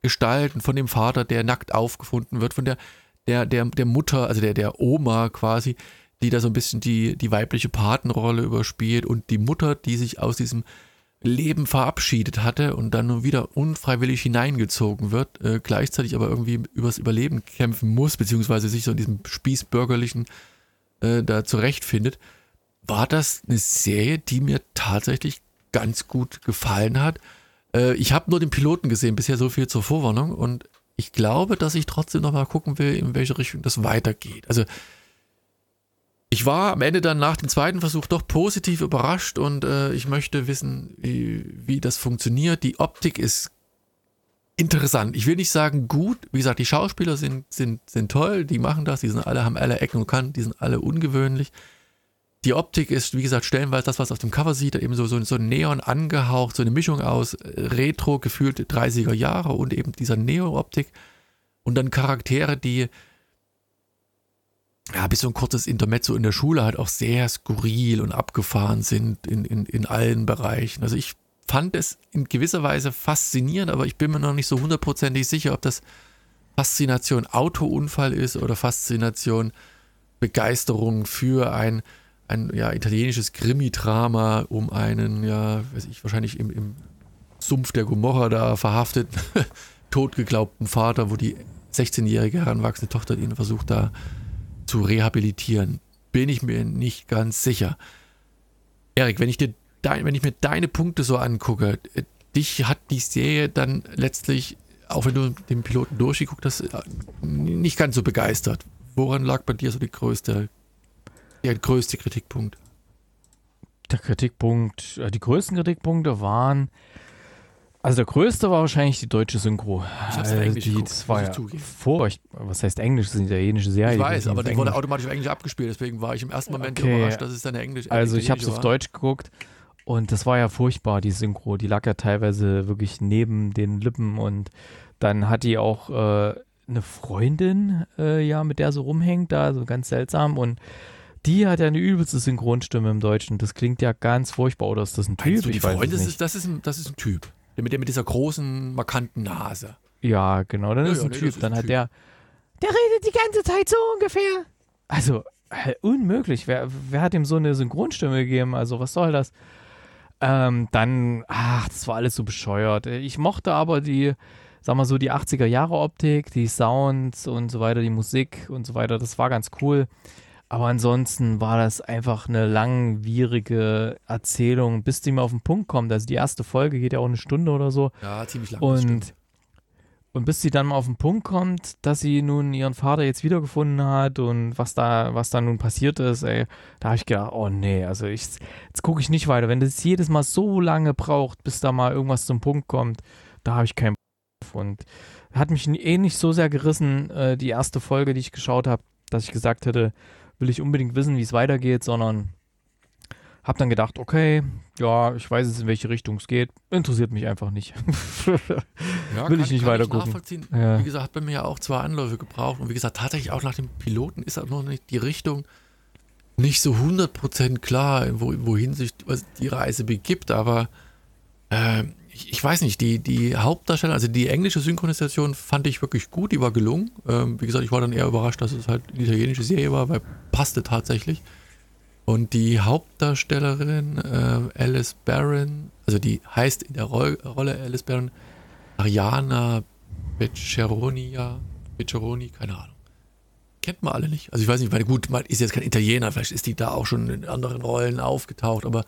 S1: Gestalten von dem Vater, der nackt aufgefunden wird, von der der, der, der Mutter, also der, der Oma quasi, die da so ein bisschen die, die weibliche Patenrolle überspielt und die Mutter, die sich aus diesem Leben verabschiedet hatte und dann nur wieder unfreiwillig hineingezogen wird, äh, gleichzeitig aber irgendwie übers Überleben kämpfen muss, beziehungsweise sich so in diesem spießbürgerlichen äh, da zurechtfindet, war das eine Serie, die mir tatsächlich ganz gut gefallen hat. Äh, ich habe nur den Piloten gesehen, bisher so viel zur Vorwarnung und ich glaube, dass ich trotzdem noch mal gucken will, in welche Richtung das weitergeht. Also ich war am Ende dann nach dem zweiten Versuch doch positiv überrascht und äh, ich möchte wissen, wie, wie das funktioniert. Die Optik ist interessant. Ich will nicht sagen gut. Wie gesagt, die Schauspieler sind, sind, sind toll, die machen das, die sind alle, haben alle Ecken und Kanten, die sind alle ungewöhnlich. Die Optik ist, wie gesagt, stellenweise das, was auf dem Cover sieht, eben so, so, so Neon angehaucht, so eine Mischung aus äh, Retro, gefühlt 30er Jahre und eben dieser Neo-Optik. Und dann Charaktere, die, ja, bis so ein kurzes Intermezzo in der Schule halt auch sehr skurril und abgefahren sind in, in, in allen Bereichen. Also ich fand es in gewisser Weise faszinierend, aber ich bin mir noch nicht so hundertprozentig sicher, ob das Faszination Autounfall ist oder Faszination Begeisterung für ein ein ja, italienisches Krimi-Drama um einen, ja, weiß ich, wahrscheinlich im, im Sumpf der Gomorra da verhafteten, totgeglaubten Vater, wo die 16-jährige heranwachsende Tochter ihn versucht da zu rehabilitieren. Bin ich mir nicht ganz sicher. Erik, wenn ich wenn ich mir deine Punkte so angucke, äh, dich hat die Serie dann letztlich, auch wenn du den Piloten durchgeguckt hast, äh, nicht ganz so begeistert. Woran lag bei dir so die größte der größte Kritikpunkt?
S3: Der Kritikpunkt, äh, die größten Kritikpunkte waren, also der größte war wahrscheinlich die deutsche Synchro.
S1: Ich hab's äh, Englisch
S3: die,
S1: geguckt,
S3: das war ja furchtbar. Was heißt Englisch? Das ist eine italienische Serie.
S1: Ich weiß, aber die wurde automatisch auf Englisch abgespielt, deswegen war ich im ersten Moment
S3: okay.
S1: überrascht, dass es eine Englisch
S3: Also ich habe es auf Deutsch geguckt und das war ja furchtbar, die Synchro. Die lag ja teilweise wirklich neben den Lippen und dann hat die auch äh, eine Freundin, äh, ja, mit der so rumhängt, da so ganz seltsam und die hat ja eine übelste Synchronstimme im Deutschen. Das klingt ja ganz furchtbar. Oder ist das ein Typ?
S1: Du, die Freundin, das ist, das, ist ein, das ist ein Typ. Der mit, der mit dieser großen, markanten Nase.
S3: Ja, genau, dann ja, ist ja, ein nee, Typ. Ist dann ein hat typ. der, der redet die ganze Zeit so ungefähr. Also, unmöglich. Wer, wer hat ihm so eine Synchronstimme gegeben? Also, was soll das? Ähm, dann, ach, das war alles so bescheuert. Ich mochte aber die, sag mal so, die 80er-Jahre-Optik, die Sounds und so weiter, die Musik und so weiter. Das war ganz cool. Aber ansonsten war das einfach eine langwierige Erzählung, bis die mal auf den Punkt kommt. Also die erste Folge geht ja auch eine Stunde oder so.
S1: Ja, ziemlich lang.
S3: Und, und bis sie dann mal auf den Punkt kommt, dass sie nun ihren Vater jetzt wiedergefunden hat und was da, was da nun passiert ist, ey, da habe ich gedacht, oh nee, also ich, jetzt gucke ich nicht weiter. Wenn das jedes Mal so lange braucht, bis da mal irgendwas zum Punkt kommt, da habe ich keinen Bock Und hat mich eh nicht so sehr gerissen, äh, die erste Folge, die ich geschaut habe, dass ich gesagt hätte, will ich unbedingt wissen, wie es weitergeht, sondern Hab dann gedacht, okay, ja, ich weiß jetzt, in welche Richtung es geht. Interessiert mich einfach nicht.
S1: Ja,
S3: Will
S1: kann-
S3: ich nicht weiter gucken. Ja.
S1: Wie gesagt, hat bei mir ja auch zwei Anläufe gebraucht. Und wie gesagt, tatsächlich auch nach dem Piloten ist auch noch nicht die Richtung nicht so 100% klar, wo, wohin sich die Reise begibt. Aber äh, ich, ich weiß nicht, die, die Hauptdarsteller, also die englische Synchronisation fand ich wirklich gut, die war gelungen. Ähm, wie gesagt, ich war dann eher überrascht, dass es halt eine italienische Serie war, weil passte tatsächlich. Und die Hauptdarstellerin äh, Alice Barron, also die heißt in der Roll Rolle Alice Barron Ariana Beccheronia, Beccheroni, keine Ahnung. Kennt man alle nicht. Also ich weiß nicht, weil gut, man ist jetzt kein Italiener, vielleicht ist die da auch schon in anderen Rollen aufgetaucht, aber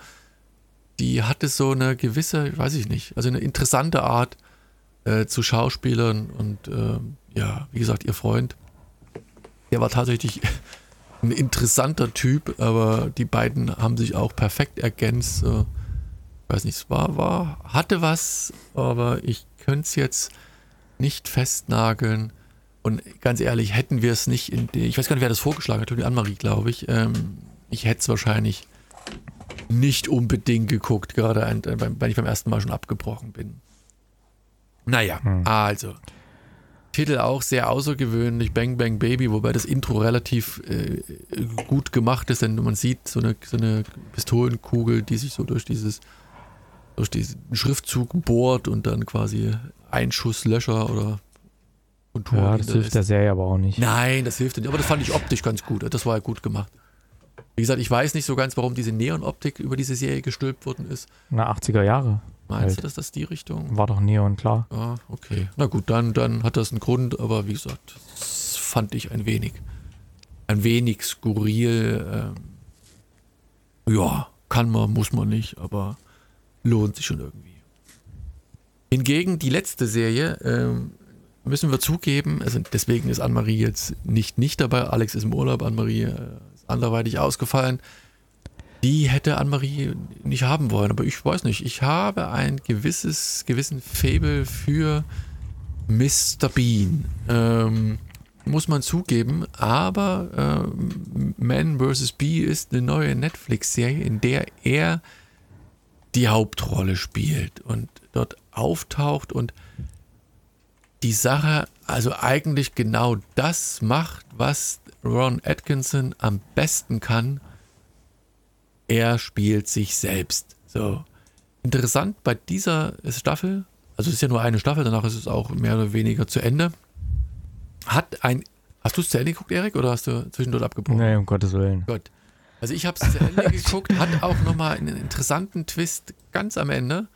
S1: die hatte so eine gewisse, weiß ich nicht, also eine interessante Art äh, zu Schauspielern und ähm, ja, wie gesagt, ihr Freund, der war tatsächlich ein interessanter Typ, aber die beiden haben sich auch perfekt ergänzt. Ich weiß nicht, es war, war, hatte was, aber ich könnte es jetzt nicht festnageln. Und ganz ehrlich, hätten wir es nicht in die, ich weiß gar nicht, wer das vorgeschlagen hat, die Annemarie, glaube ich. Ähm, ich hätte es wahrscheinlich nicht unbedingt geguckt, gerade wenn ich beim ersten Mal schon abgebrochen bin. Naja,
S3: Hm.
S1: also. Titel auch sehr außergewöhnlich, Bang Bang Baby, wobei das Intro relativ äh, gut gemacht ist, denn man sieht so eine, so eine Pistolenkugel, die sich so durch dieses durch diesen Schriftzug bohrt und dann quasi Einschusslöcher oder Konturen
S3: Ja, das hilft der Serie aber auch nicht.
S1: Nein, das hilft nicht. Aber das fand ich optisch ganz gut. Das war ja gut gemacht. Wie gesagt, ich weiß nicht so ganz, warum diese Neon-Optik über diese Serie gestülpt worden ist.
S3: Na, 80er Jahre.
S1: Meinst
S3: Halt.
S1: du, dass das die Richtung?
S3: War doch Neon, klar.
S1: Ah, okay. Na gut, dann, dann hat das einen Grund, aber wie gesagt, das fand ich ein wenig, ein wenig skurril. Ähm, ja, kann man, muss man nicht, aber lohnt sich schon irgendwie. Hingegen die letzte Serie, ähm, müssen wir zugeben, also deswegen ist Anne-Marie jetzt nicht, nicht dabei. Alex ist im Urlaub, Anne-Marie äh, anderweitig ausgefallen. Die hätte Anne-Marie nicht haben wollen, aber ich weiß nicht. Ich habe ein gewisses, gewissen Fable für Mr. Bean. Ähm, muss man zugeben, aber ähm, Man vs. Bee ist eine neue Netflix-Serie, in der er die Hauptrolle spielt und dort auftaucht und die Sache also eigentlich genau das macht, was Ron Atkinson am besten kann. Er spielt sich selbst. So. Interessant bei dieser Staffel, also es ist ja nur eine Staffel, danach ist es auch mehr oder weniger zu Ende. Hat ein. Hast du es zu Ende geguckt, Erik, oder hast du zwischendurch abgebrochen?
S3: Nee, um Gottes Willen.
S1: Gut. Also ich habe es zu Ende geguckt, hat auch nochmal einen interessanten Twist ganz am Ende,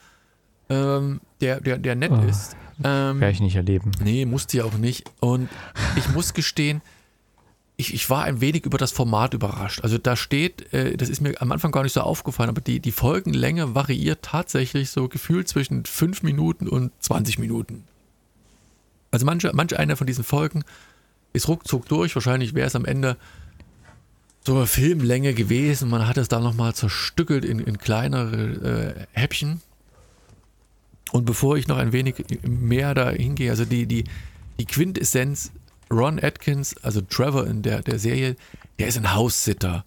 S1: ähm, der, der, der nett
S3: Oh.
S1: ist. Ähm,
S3: Werde ich nicht erleben.
S1: Nee, musste ja auch nicht. Und ich muss gestehen, ich, ich war ein wenig über das Format überrascht. Also da steht, äh, das ist mir am Anfang gar nicht so aufgefallen, aber die, die Folgenlänge variiert tatsächlich so gefühlt zwischen 5 Minuten und 20 Minuten. Also manche, manche eine von diesen Folgen ist ruckzuck durch. Wahrscheinlich wäre es am Ende so eine Filmlänge gewesen. Man hat es dann nochmal zerstückelt in, in kleinere äh, Häppchen. Und bevor ich noch ein wenig mehr da hingehe, also die, die, die Quintessenz, Ron Atkins, also Trevor in der, der Serie, der ist ein Haussitter.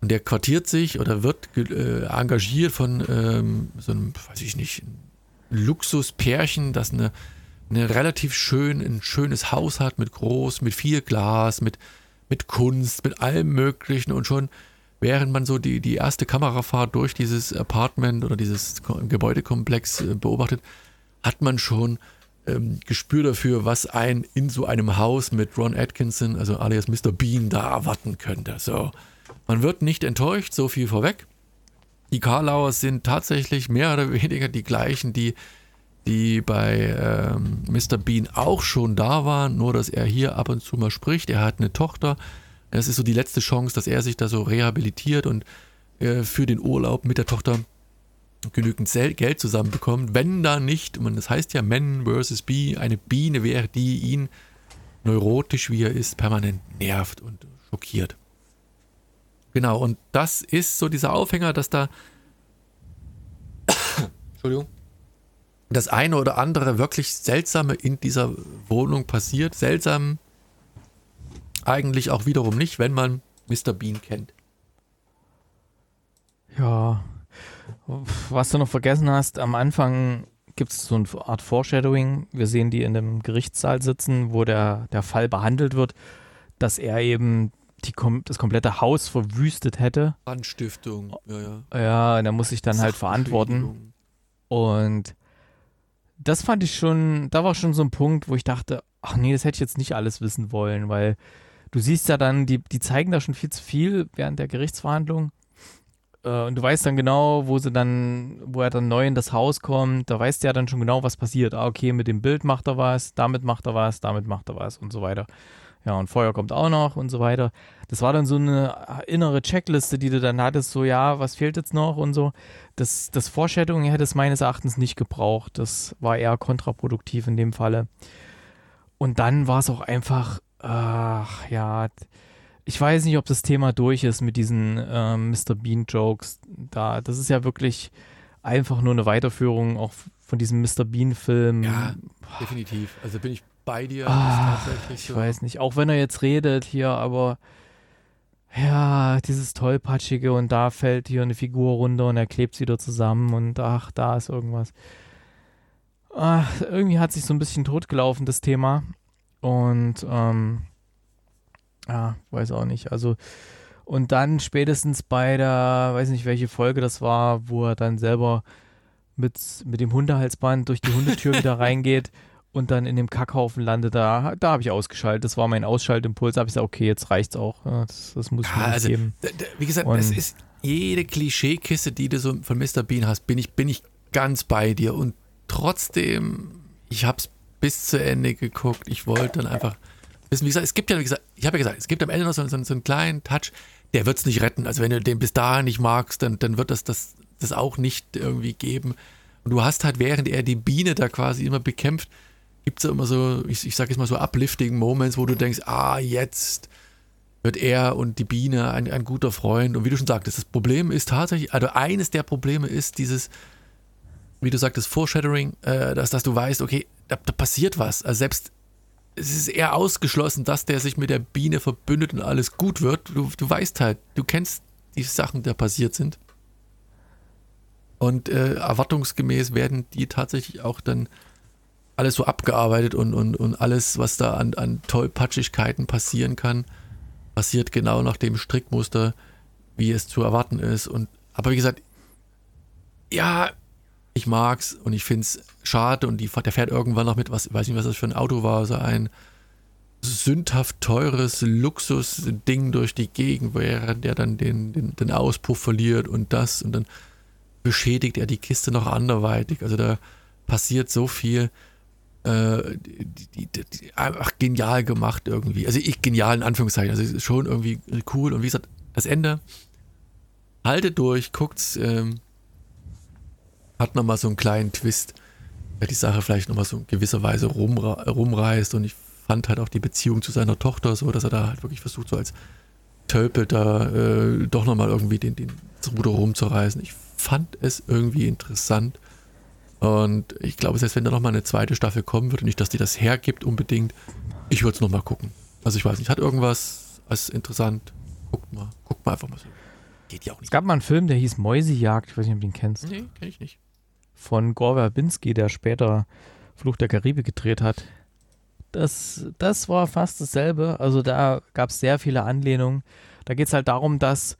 S1: Und der quartiert sich oder wird äh, engagiert von ähm, so einem, weiß ich nicht, Luxuspärchen, das eine, eine relativ schön, ein schönes Haus hat mit groß, mit viel Glas, mit, mit Kunst, mit allem Möglichen und schon während man so die, die erste Kamerafahrt durch dieses Apartment oder dieses Ko- Gebäudekomplex äh, beobachtet, hat man schon ähm, Gespür dafür, was ein in so einem Haus mit Ron Atkinson, also alias Mr. Bean, da erwarten könnte. So, man wird nicht enttäuscht, so viel vorweg. Die Karlauers sind tatsächlich mehr oder weniger die gleichen, die, die bei ähm, Mr. Bean auch schon da waren, nur dass er hier ab und zu mal spricht. Er hat eine Tochter. Es ist so die letzte Chance, dass er sich da so rehabilitiert und äh, für den Urlaub mit der Tochter genügend Geld zusammenbekommt. Wenn da nicht, man, das heißt ja Man versus Bee, eine Biene wäre, die ihn neurotisch wie er ist, permanent nervt und schockiert. Genau, und das ist so dieser Aufhänger, dass da Entschuldigung, das eine oder andere wirklich Seltsame in dieser Wohnung passiert. Seltsam eigentlich auch wiederum nicht, wenn man Mr. Bean kennt.
S3: Ja. Was du noch vergessen hast, am Anfang gibt es so eine Art Foreshadowing. Wir sehen die in dem Gerichtssaal sitzen, wo der, der Fall behandelt wird, dass er eben die, das komplette Haus verwüstet hätte.
S1: Brandstiftung, ja, ja.
S3: Ja, und er muss sich dann halt verantworten. Und das fand ich schon, da war schon so ein Punkt, wo ich dachte, ach nee, das hätte ich jetzt nicht alles wissen wollen, weil du siehst ja dann, die, die zeigen da schon viel zu viel während der Gerichtsverhandlung. Äh, und du weißt dann genau, wo sie dann, wo er dann neu in das Haus kommt, da weißt du ja dann schon genau, was passiert. Ah, okay, mit dem Bild macht er was, damit macht er was, damit macht er was und so weiter. Ja, und Feuer kommt auch noch und so weiter. Das war dann so eine innere Checkliste, die du dann hattest, so ja, was fehlt jetzt noch und so. Das, das Foreshadowing hätte es meines Erachtens nicht gebraucht. Das war eher kontraproduktiv in dem Falle. Und dann war es auch einfach, ach ja, ich weiß nicht, ob das Thema durch ist mit diesen ähm, Mr. Bean Jokes. Da, das ist ja wirklich einfach nur eine Weiterführung auch von diesem Mr. Bean Film.
S1: Ja, definitiv. Also bin ich bei dir.
S3: Ah, ich so. weiß nicht. Auch wenn er jetzt redet hier, aber ja, dieses tollpatschige und da fällt hier eine Figur runter und er klebt sie wieder zusammen und ach, da ist irgendwas. Ach, irgendwie hat sich so ein bisschen totgelaufen, das Thema. Und ähm, ja, weiß auch nicht. Also, und dann spätestens bei der, weiß nicht, welche Folge das war, wo er dann selber mit, mit dem Hundehalsband durch die Hundetür wieder reingeht und dann in dem Kackhaufen landet, da, da habe ich ausgeschaltet. Das war mein Ausschaltimpuls. Da habe ich gesagt, okay, jetzt reicht's auch. Das, das muss ich ja, mir also, geben.
S1: Wie gesagt, und, es ist jede Klischeekiste, die du so von Mr. Bean hast, bin ich, bin ich ganz bei dir. Und trotzdem, ich habe es bis zu Ende geguckt. Ich wollte dann einfach wissen. Wie gesagt, es gibt ja, wie gesagt, ich habe ja gesagt, es gibt am Ende noch so, so, so einen kleinen Touch, der wird es nicht retten. Also wenn du den bis dahin nicht magst, dann, dann wird das, das das auch nicht irgendwie geben. Und du hast halt, während er die Biene da quasi immer bekämpft, gibt es ja immer so, ich, ich sage jetzt mal so uplifting Moments, wo du denkst, ah, jetzt wird er und die Biene ein, ein guter Freund. Und wie du schon sagtest, das Problem ist tatsächlich, also eines der Probleme ist dieses, wie du sagtest, Foreshadowing, äh, dass, dass du weißt, okay, da, da passiert was. Also selbst es ist eher ausgeschlossen, dass der sich mit der Biene verbündet und alles gut wird. Du, du weißt halt, du kennst die Sachen, die da passiert sind. Und äh, erwartungsgemäß werden die tatsächlich auch dann alles so abgearbeitet und, und, und alles, was da an, an Tollpatschigkeiten passieren kann, passiert genau nach dem Strickmuster, wie es zu erwarten ist. Und aber wie gesagt, ja, ich mag's und ich find's schade und die, der fährt irgendwann noch mit, was, weiß nicht, was das für ein Auto war, so ein sündhaft teures Luxusding durch die Gegend, während der dann den, den, den Auspuff verliert und das und dann beschädigt er die Kiste noch anderweitig. Also da passiert so viel. Äh, die, die, die, einfach genial gemacht irgendwie. Also ich genial in Anführungszeichen. Also schon irgendwie cool. Und wie gesagt, das Ende. Haltet durch, guckt's. Ähm, hat nochmal so einen kleinen Twist, der die Sache vielleicht nochmal so in gewisser Weise rumreißt. Und ich fand halt auch die Beziehung zu seiner Tochter so, dass er da halt wirklich versucht, so als Tölpel da äh, doch nochmal irgendwie den, den Ruder rumzureißen. Ich fand es irgendwie interessant. Und ich glaube, selbst wenn da nochmal eine zweite Staffel kommen würde, nicht, dass die das hergibt unbedingt, ich würde es nochmal gucken. Also ich weiß nicht, hat irgendwas als interessant? Guckt mal, guckt mal einfach mal so.
S3: Geht ja auch nicht. Es gab mal einen Film, der hieß Mäusejagd, ich weiß nicht, ob du den kennst.
S1: Nee, kenn ich nicht.
S3: Von Gore Verbinski, der später Fluch der Karibik gedreht hat. Das, das war fast dasselbe. Also da gab es sehr viele Anlehnungen. Da geht es halt darum, dass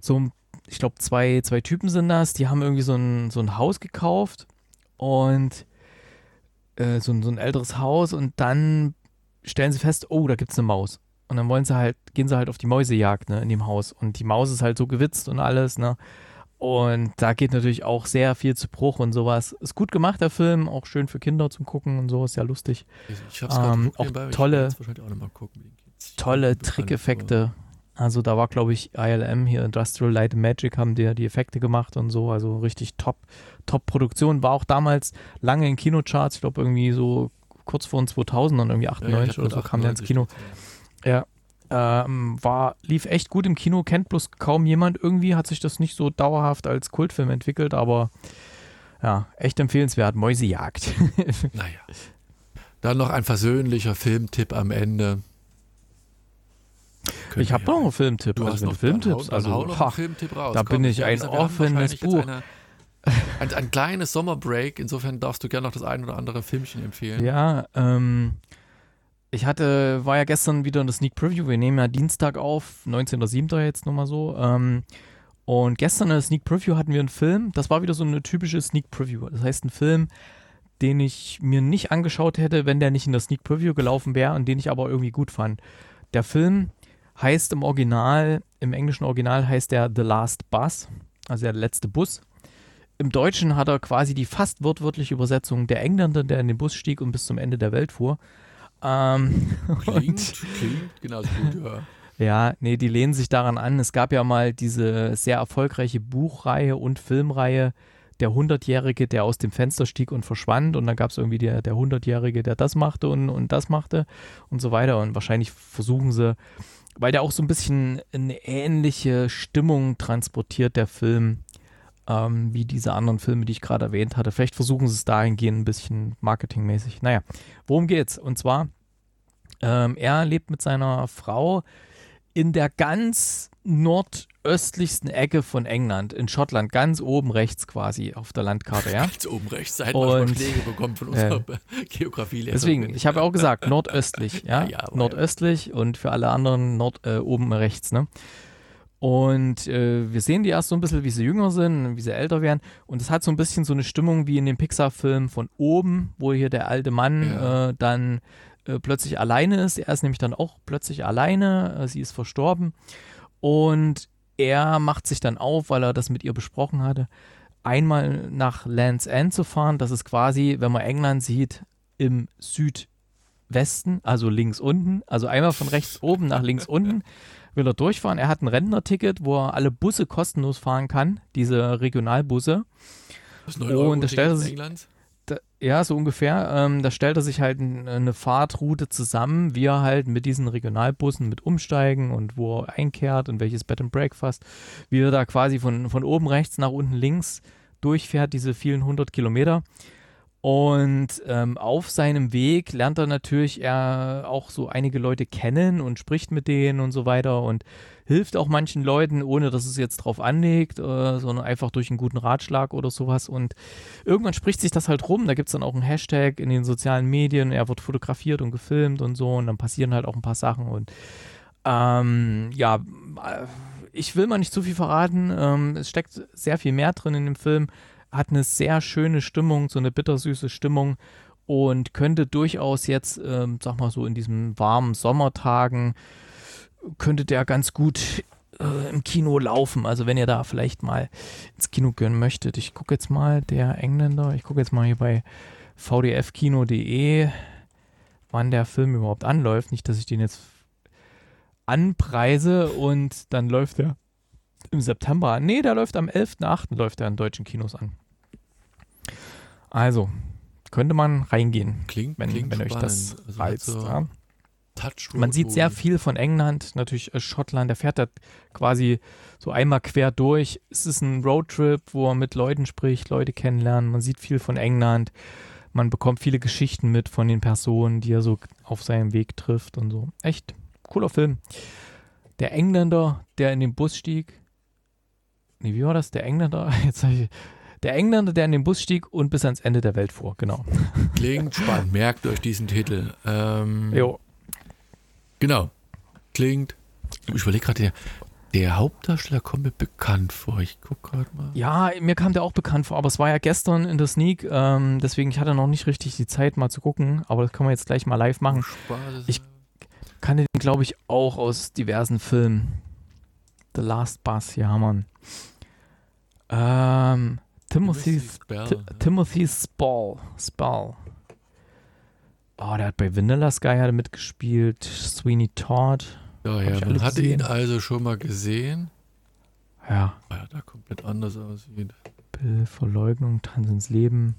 S3: so ich glaube, zwei, zwei Typen sind das, die haben irgendwie so ein, so ein Haus gekauft und äh, so, ein, so ein älteres Haus und dann stellen sie fest, oh, da gibt es eine Maus. Und dann wollen sie halt, gehen sie halt auf die Mäusejagd, ne, in dem Haus. Und die Maus ist halt so gewitzt und alles, ne. Und da geht natürlich auch sehr viel zu Bruch und sowas. Ist gut gemacht, der Film, auch schön für Kinder zum Gucken und so, ist ja lustig.
S1: Ich hab's ähm,
S3: auch tolle, auch tolle Trickeffekte. Also da war, glaube ich, ILM hier, Industrial Light and Magic, haben die, die Effekte gemacht und so. Also richtig top, top Produktion. War auch damals lange in Kinocharts, ich glaube irgendwie so kurz vor 2000 und irgendwie 98 ja, oder so kam der ins Kino. Ja. Ähm, war, lief echt gut im Kino, kennt bloß kaum jemand. Irgendwie hat sich das nicht so dauerhaft als Kultfilm entwickelt, aber ja, echt empfehlenswert. Mäusejagd.
S1: naja. Dann noch ein versöhnlicher Filmtipp am Ende. Können
S3: Ich habe noch einen Filmtipp.
S1: Du
S3: also
S1: hast noch
S3: Filmtipps,
S1: dann hau,
S3: also
S1: noch
S3: ha,
S1: einen Filmtipp raus.
S3: da bin
S1: Komm,
S3: ich
S1: ja,
S3: ein offenes Buch.
S1: Eine, ein, ein kleines Sommerbreak, insofern darfst du gerne noch das ein oder andere Filmchen empfehlen.
S3: Ja, ähm, ich hatte, war ja gestern wieder eine Sneak Preview. Wir nehmen ja Dienstag auf, 19.07. jetzt nochmal so. Ähm, und gestern in der Sneak Preview hatten wir einen Film. Das war wieder so eine typische Sneak Preview. Das heißt, ein Film, den ich mir nicht angeschaut hätte, wenn der nicht in der Sneak Preview gelaufen wäre und den ich aber irgendwie gut fand. Der Film heißt im Original, im englischen Original heißt der The Last Bus, also der letzte Bus. Im Deutschen hat er quasi die fast wortwörtliche Übersetzung der Engländer, der in den Bus stieg und bis zum Ende der Welt fuhr. Ähm,
S1: Klingt, klingt genauso gut, ja.
S3: ja, nee, die lehnen sich daran an. Es gab ja mal diese sehr erfolgreiche Buchreihe und Filmreihe Der Hundertjährige, der aus dem Fenster stieg und verschwand. Und dann gab es irgendwie der, der Hundertjährige, der das machte und, und das machte und so weiter. Und wahrscheinlich versuchen sie, weil der auch so ein bisschen eine ähnliche Stimmung transportiert, der Film, ähm, wie diese anderen Filme, die ich gerade erwähnt hatte. Vielleicht versuchen sie es dahingehend ein bisschen marketingmäßig. Naja, worum geht's? Und zwar, ähm, er lebt mit seiner Frau in der ganz nordöstlichsten Ecke von England, in Schottland, ganz oben rechts quasi auf der Landkarte, ja.
S1: Rechts oben, rechts, man schon
S3: Und-
S1: Schläge bekommt von unserer Geografie.
S3: Deswegen, ich habe auch gesagt, nordöstlich, ja.
S1: Ja, ja, aber-
S3: nordöstlich und für alle anderen nord, äh, oben rechts, ne? Und äh, wir sehen die erst so ein bisschen, wie sie jünger sind, wie sie älter werden. Und es hat so ein bisschen so eine Stimmung wie in dem Pixar-Film von oben, wo hier der alte Mann
S1: Ja.
S3: äh, dann äh, plötzlich alleine ist. Er ist nämlich dann auch plötzlich alleine. Äh, sie ist verstorben. Und er macht sich dann auf, weil er das mit ihr besprochen hatte, einmal nach Land's End zu fahren. Das ist quasi, wenn man England sieht, im Südwesten, also links unten. Also einmal von rechts oben nach links unten will er durchfahren. Er hat ein Rentnerticket, wo er alle Busse kostenlos fahren kann, diese Regionalbusse.
S1: Das ist
S3: Und da stellt er sich-
S1: England.
S3: Da, ja, so ungefähr. Ähm, da stellt er sich halt eine Fahrtroute zusammen, wie er halt mit diesen Regionalbussen mit umsteigen und wo er einkehrt und welches Bed and Breakfast, wie er da quasi von, von oben rechts nach unten links durchfährt, diese vielen hundert Kilometer. Und ähm, auf seinem Weg lernt er natürlich er auch so einige Leute kennen und spricht mit denen und so weiter und hilft auch manchen Leuten, ohne dass es jetzt drauf anlegt, äh, sondern einfach durch einen guten Ratschlag oder sowas. Und irgendwann spricht sich das halt rum. Da gibt es dann auch einen Hashtag in den sozialen Medien. Er wird fotografiert und gefilmt und so. Und dann passieren halt auch ein paar Sachen. Und ähm, ja, äh, ich will mal nicht zu viel verraten. Ähm, es steckt sehr viel mehr drin in dem Film. Hat eine sehr schöne Stimmung, so eine bittersüße Stimmung. Und könnte durchaus jetzt, ähm, sag mal so, in diesen warmen Sommertagen, könnte der ganz gut äh, im Kino laufen. Also wenn ihr da vielleicht mal ins Kino gehen möchtet. Ich gucke jetzt mal, der Engländer, ich gucke jetzt mal hier bei vdfkino.de, wann der Film überhaupt anläuft. Nicht, dass ich den jetzt anpreise und dann läuft er im September an. Nee, der läuft am 11.8. läuft er in deutschen Kinos an. Also, könnte man reingehen,
S1: Klingt,
S3: wenn,
S1: klingt
S3: wenn euch das
S1: Also
S3: reizt.
S1: so
S3: ja. Man sieht sehr viel von England, natürlich äh, Schottland, der fährt da quasi so einmal quer durch. Es ist ein Roadtrip, wo er mit Leuten spricht, Leute kennenlernen. Man sieht viel von England. Man bekommt viele Geschichten mit von den Personen, die er so auf seinem Weg trifft und so. Echt cooler Film. Der Engländer, der in den Bus stieg. Nee, wie war das? Der Engländer, jetzt ich, der Engländer, der in den Bus stieg und bis ans Ende der Welt fuhr, genau.
S1: Klingt spannend. Merkt euch diesen Titel. Ähm,
S3: Jo,
S1: Genau. Klingt. Ich überlege gerade, der, der Hauptdarsteller kommt mir bekannt vor. Ich gucke gerade mal.
S3: Ja, mir kam der auch bekannt vor, aber es war ja gestern in der Sneak, ähm, deswegen ich hatte noch nicht richtig die Zeit mal zu gucken, aber das können wir jetzt gleich mal live machen.
S1: Spaß
S3: Ich- Kann den, glaube ich, auch aus diversen Filmen. The Last Bus, hier haben wir ihn. Ähm, Timothy,
S1: Spell,
S3: Ti-
S1: ne?
S3: Timothy Spall. Spall. Oh, der hat bei Vanilla Sky hat mitgespielt, Sweeney Todd.
S1: Ja, ja, man hatte
S3: gesehen.
S1: ihn also schon mal gesehen,
S3: Ja,
S1: weil er da komplett anders aussieht.
S3: Bill, Verleugnung, Tanz ins Leben.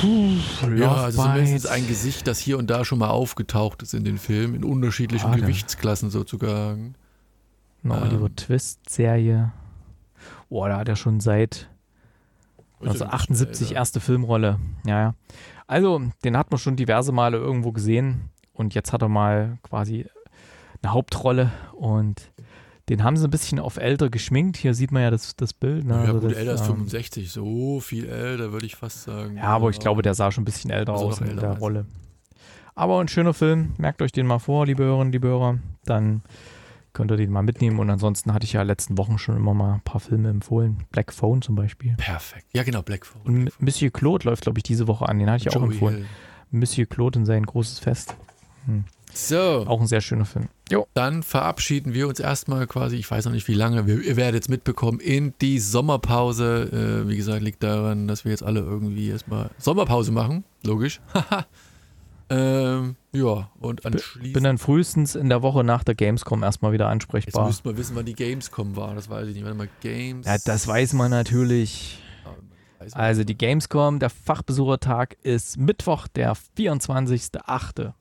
S3: Puh,
S1: Ja, also zumindest ein Gesicht, das hier und da schon mal aufgetaucht ist in den Filmen, in unterschiedlichen
S3: Ah,
S1: Gewichtsklassen sozusagen.
S3: Eine Oliver
S1: ähm,
S3: Twist-Serie. Boah, da hat er schon seit
S1: Also,
S3: 1978
S1: äh,
S3: erste Filmrolle. Ja, ja. Also, den hat man schon diverse Male irgendwo gesehen. Und jetzt hat er mal quasi eine Hauptrolle und den haben sie ein bisschen auf älter geschminkt. Hier sieht man ja das, das Bild. Ne?
S1: Ja,
S3: Also
S1: gut, älter ist
S3: ähm,
S1: 65, so viel älter würde ich fast sagen.
S3: Ja, aber ich glaube, der sah schon ein bisschen älter
S1: Also
S3: aus in
S1: älter,
S3: der
S1: also.
S3: Rolle. Aber ein schöner Film. Merkt euch den mal vor, liebe Hörerinnen, liebe Hörer. Dann könnt ihr den mal mitnehmen. Und ansonsten hatte ich ja letzten Wochen schon immer mal ein paar Filme empfohlen. Black Phone zum Beispiel.
S1: Perfekt. Ja, genau, Black Phone.
S3: Und Monsieur Claude läuft, glaube ich, diese Woche an. Den hatte ich auch
S1: Joey
S3: empfohlen.
S1: Hill.
S3: Monsieur Claude in sein großes Fest.
S1: So,
S3: Auch ein sehr schöner Film. Jo.
S1: dann verabschieden wir uns erstmal quasi, ich weiß noch nicht wie lange, wir, ihr werdet es mitbekommen, in die Sommerpause. Äh, wie gesagt, liegt daran, dass wir jetzt alle irgendwie erstmal Sommerpause machen. Logisch. Ähm, ja, und anschließend.
S3: Bin dann frühestens in der Woche nach der Gamescom erstmal wieder
S1: Jetzt
S3: ansprechbar.
S1: müssten wir wissen, wann die Gamescom war. Das weiß ich nicht. Warte mal, Games.
S3: Ja, das weiß man natürlich.
S1: Man.
S3: Also die Gamescom, der Fachbesuchertag ist Mittwoch, der 24.8.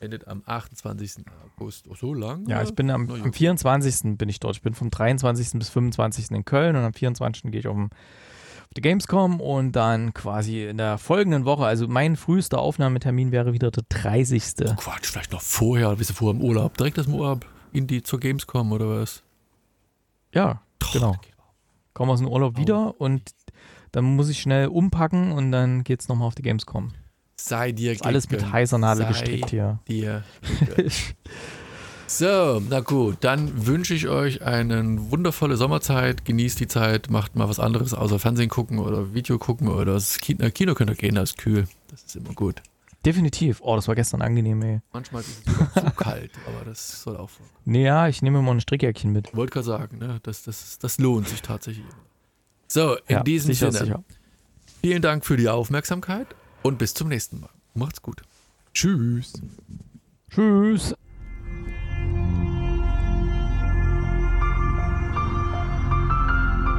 S1: endet am 28. August. Oh, so lang?
S3: Ja, ich bin am, am 24. bin ich dort. Ich bin vom 23. bis 25. in Köln und am 24. gehe ich auf, dem, auf die Gamescom und dann quasi in der folgenden Woche, also mein frühester Aufnahmetermin wäre wieder der 30.
S1: Oh, Quatsch, vielleicht noch vorher. Bist du vorher im Urlaub? Direkt aus dem Urlaub in die zur Gamescom oder was?
S3: Ja, genau. Komme aus dem Urlaub wieder und dann muss ich schnell umpacken und dann geht's nochmal auf die Gamescom.
S1: Sei dir
S3: Ist alles mit
S1: gegönnt.
S3: heißer Nadel
S1: Sei
S3: gestrickt hier.
S1: dir gegönnt. So, na gut, dann wünsche ich euch eine wundervolle Sommerzeit. Genießt die Zeit, macht mal was anderes außer Fernsehen gucken oder Video gucken oder das Kino, Kino könnt ihr gehen, das ist kühl. Das ist immer gut.
S3: Definitiv. Oh, das war gestern angenehm, ey.
S1: Manchmal ist es zu kalt, aber das soll auch vorkommen.
S3: Nee, ja, ich nehme mal ein Strickjäckchen mit.
S1: Wollte gerade sagen, ne? das, das, das lohnt sich tatsächlich. So, in
S3: ja,
S1: diesem
S3: sicher,
S1: Sinne,
S3: sicher.
S1: vielen Dank für die Aufmerksamkeit und bis zum nächsten Mal. Macht's gut. Tschüss.
S3: Tschüss.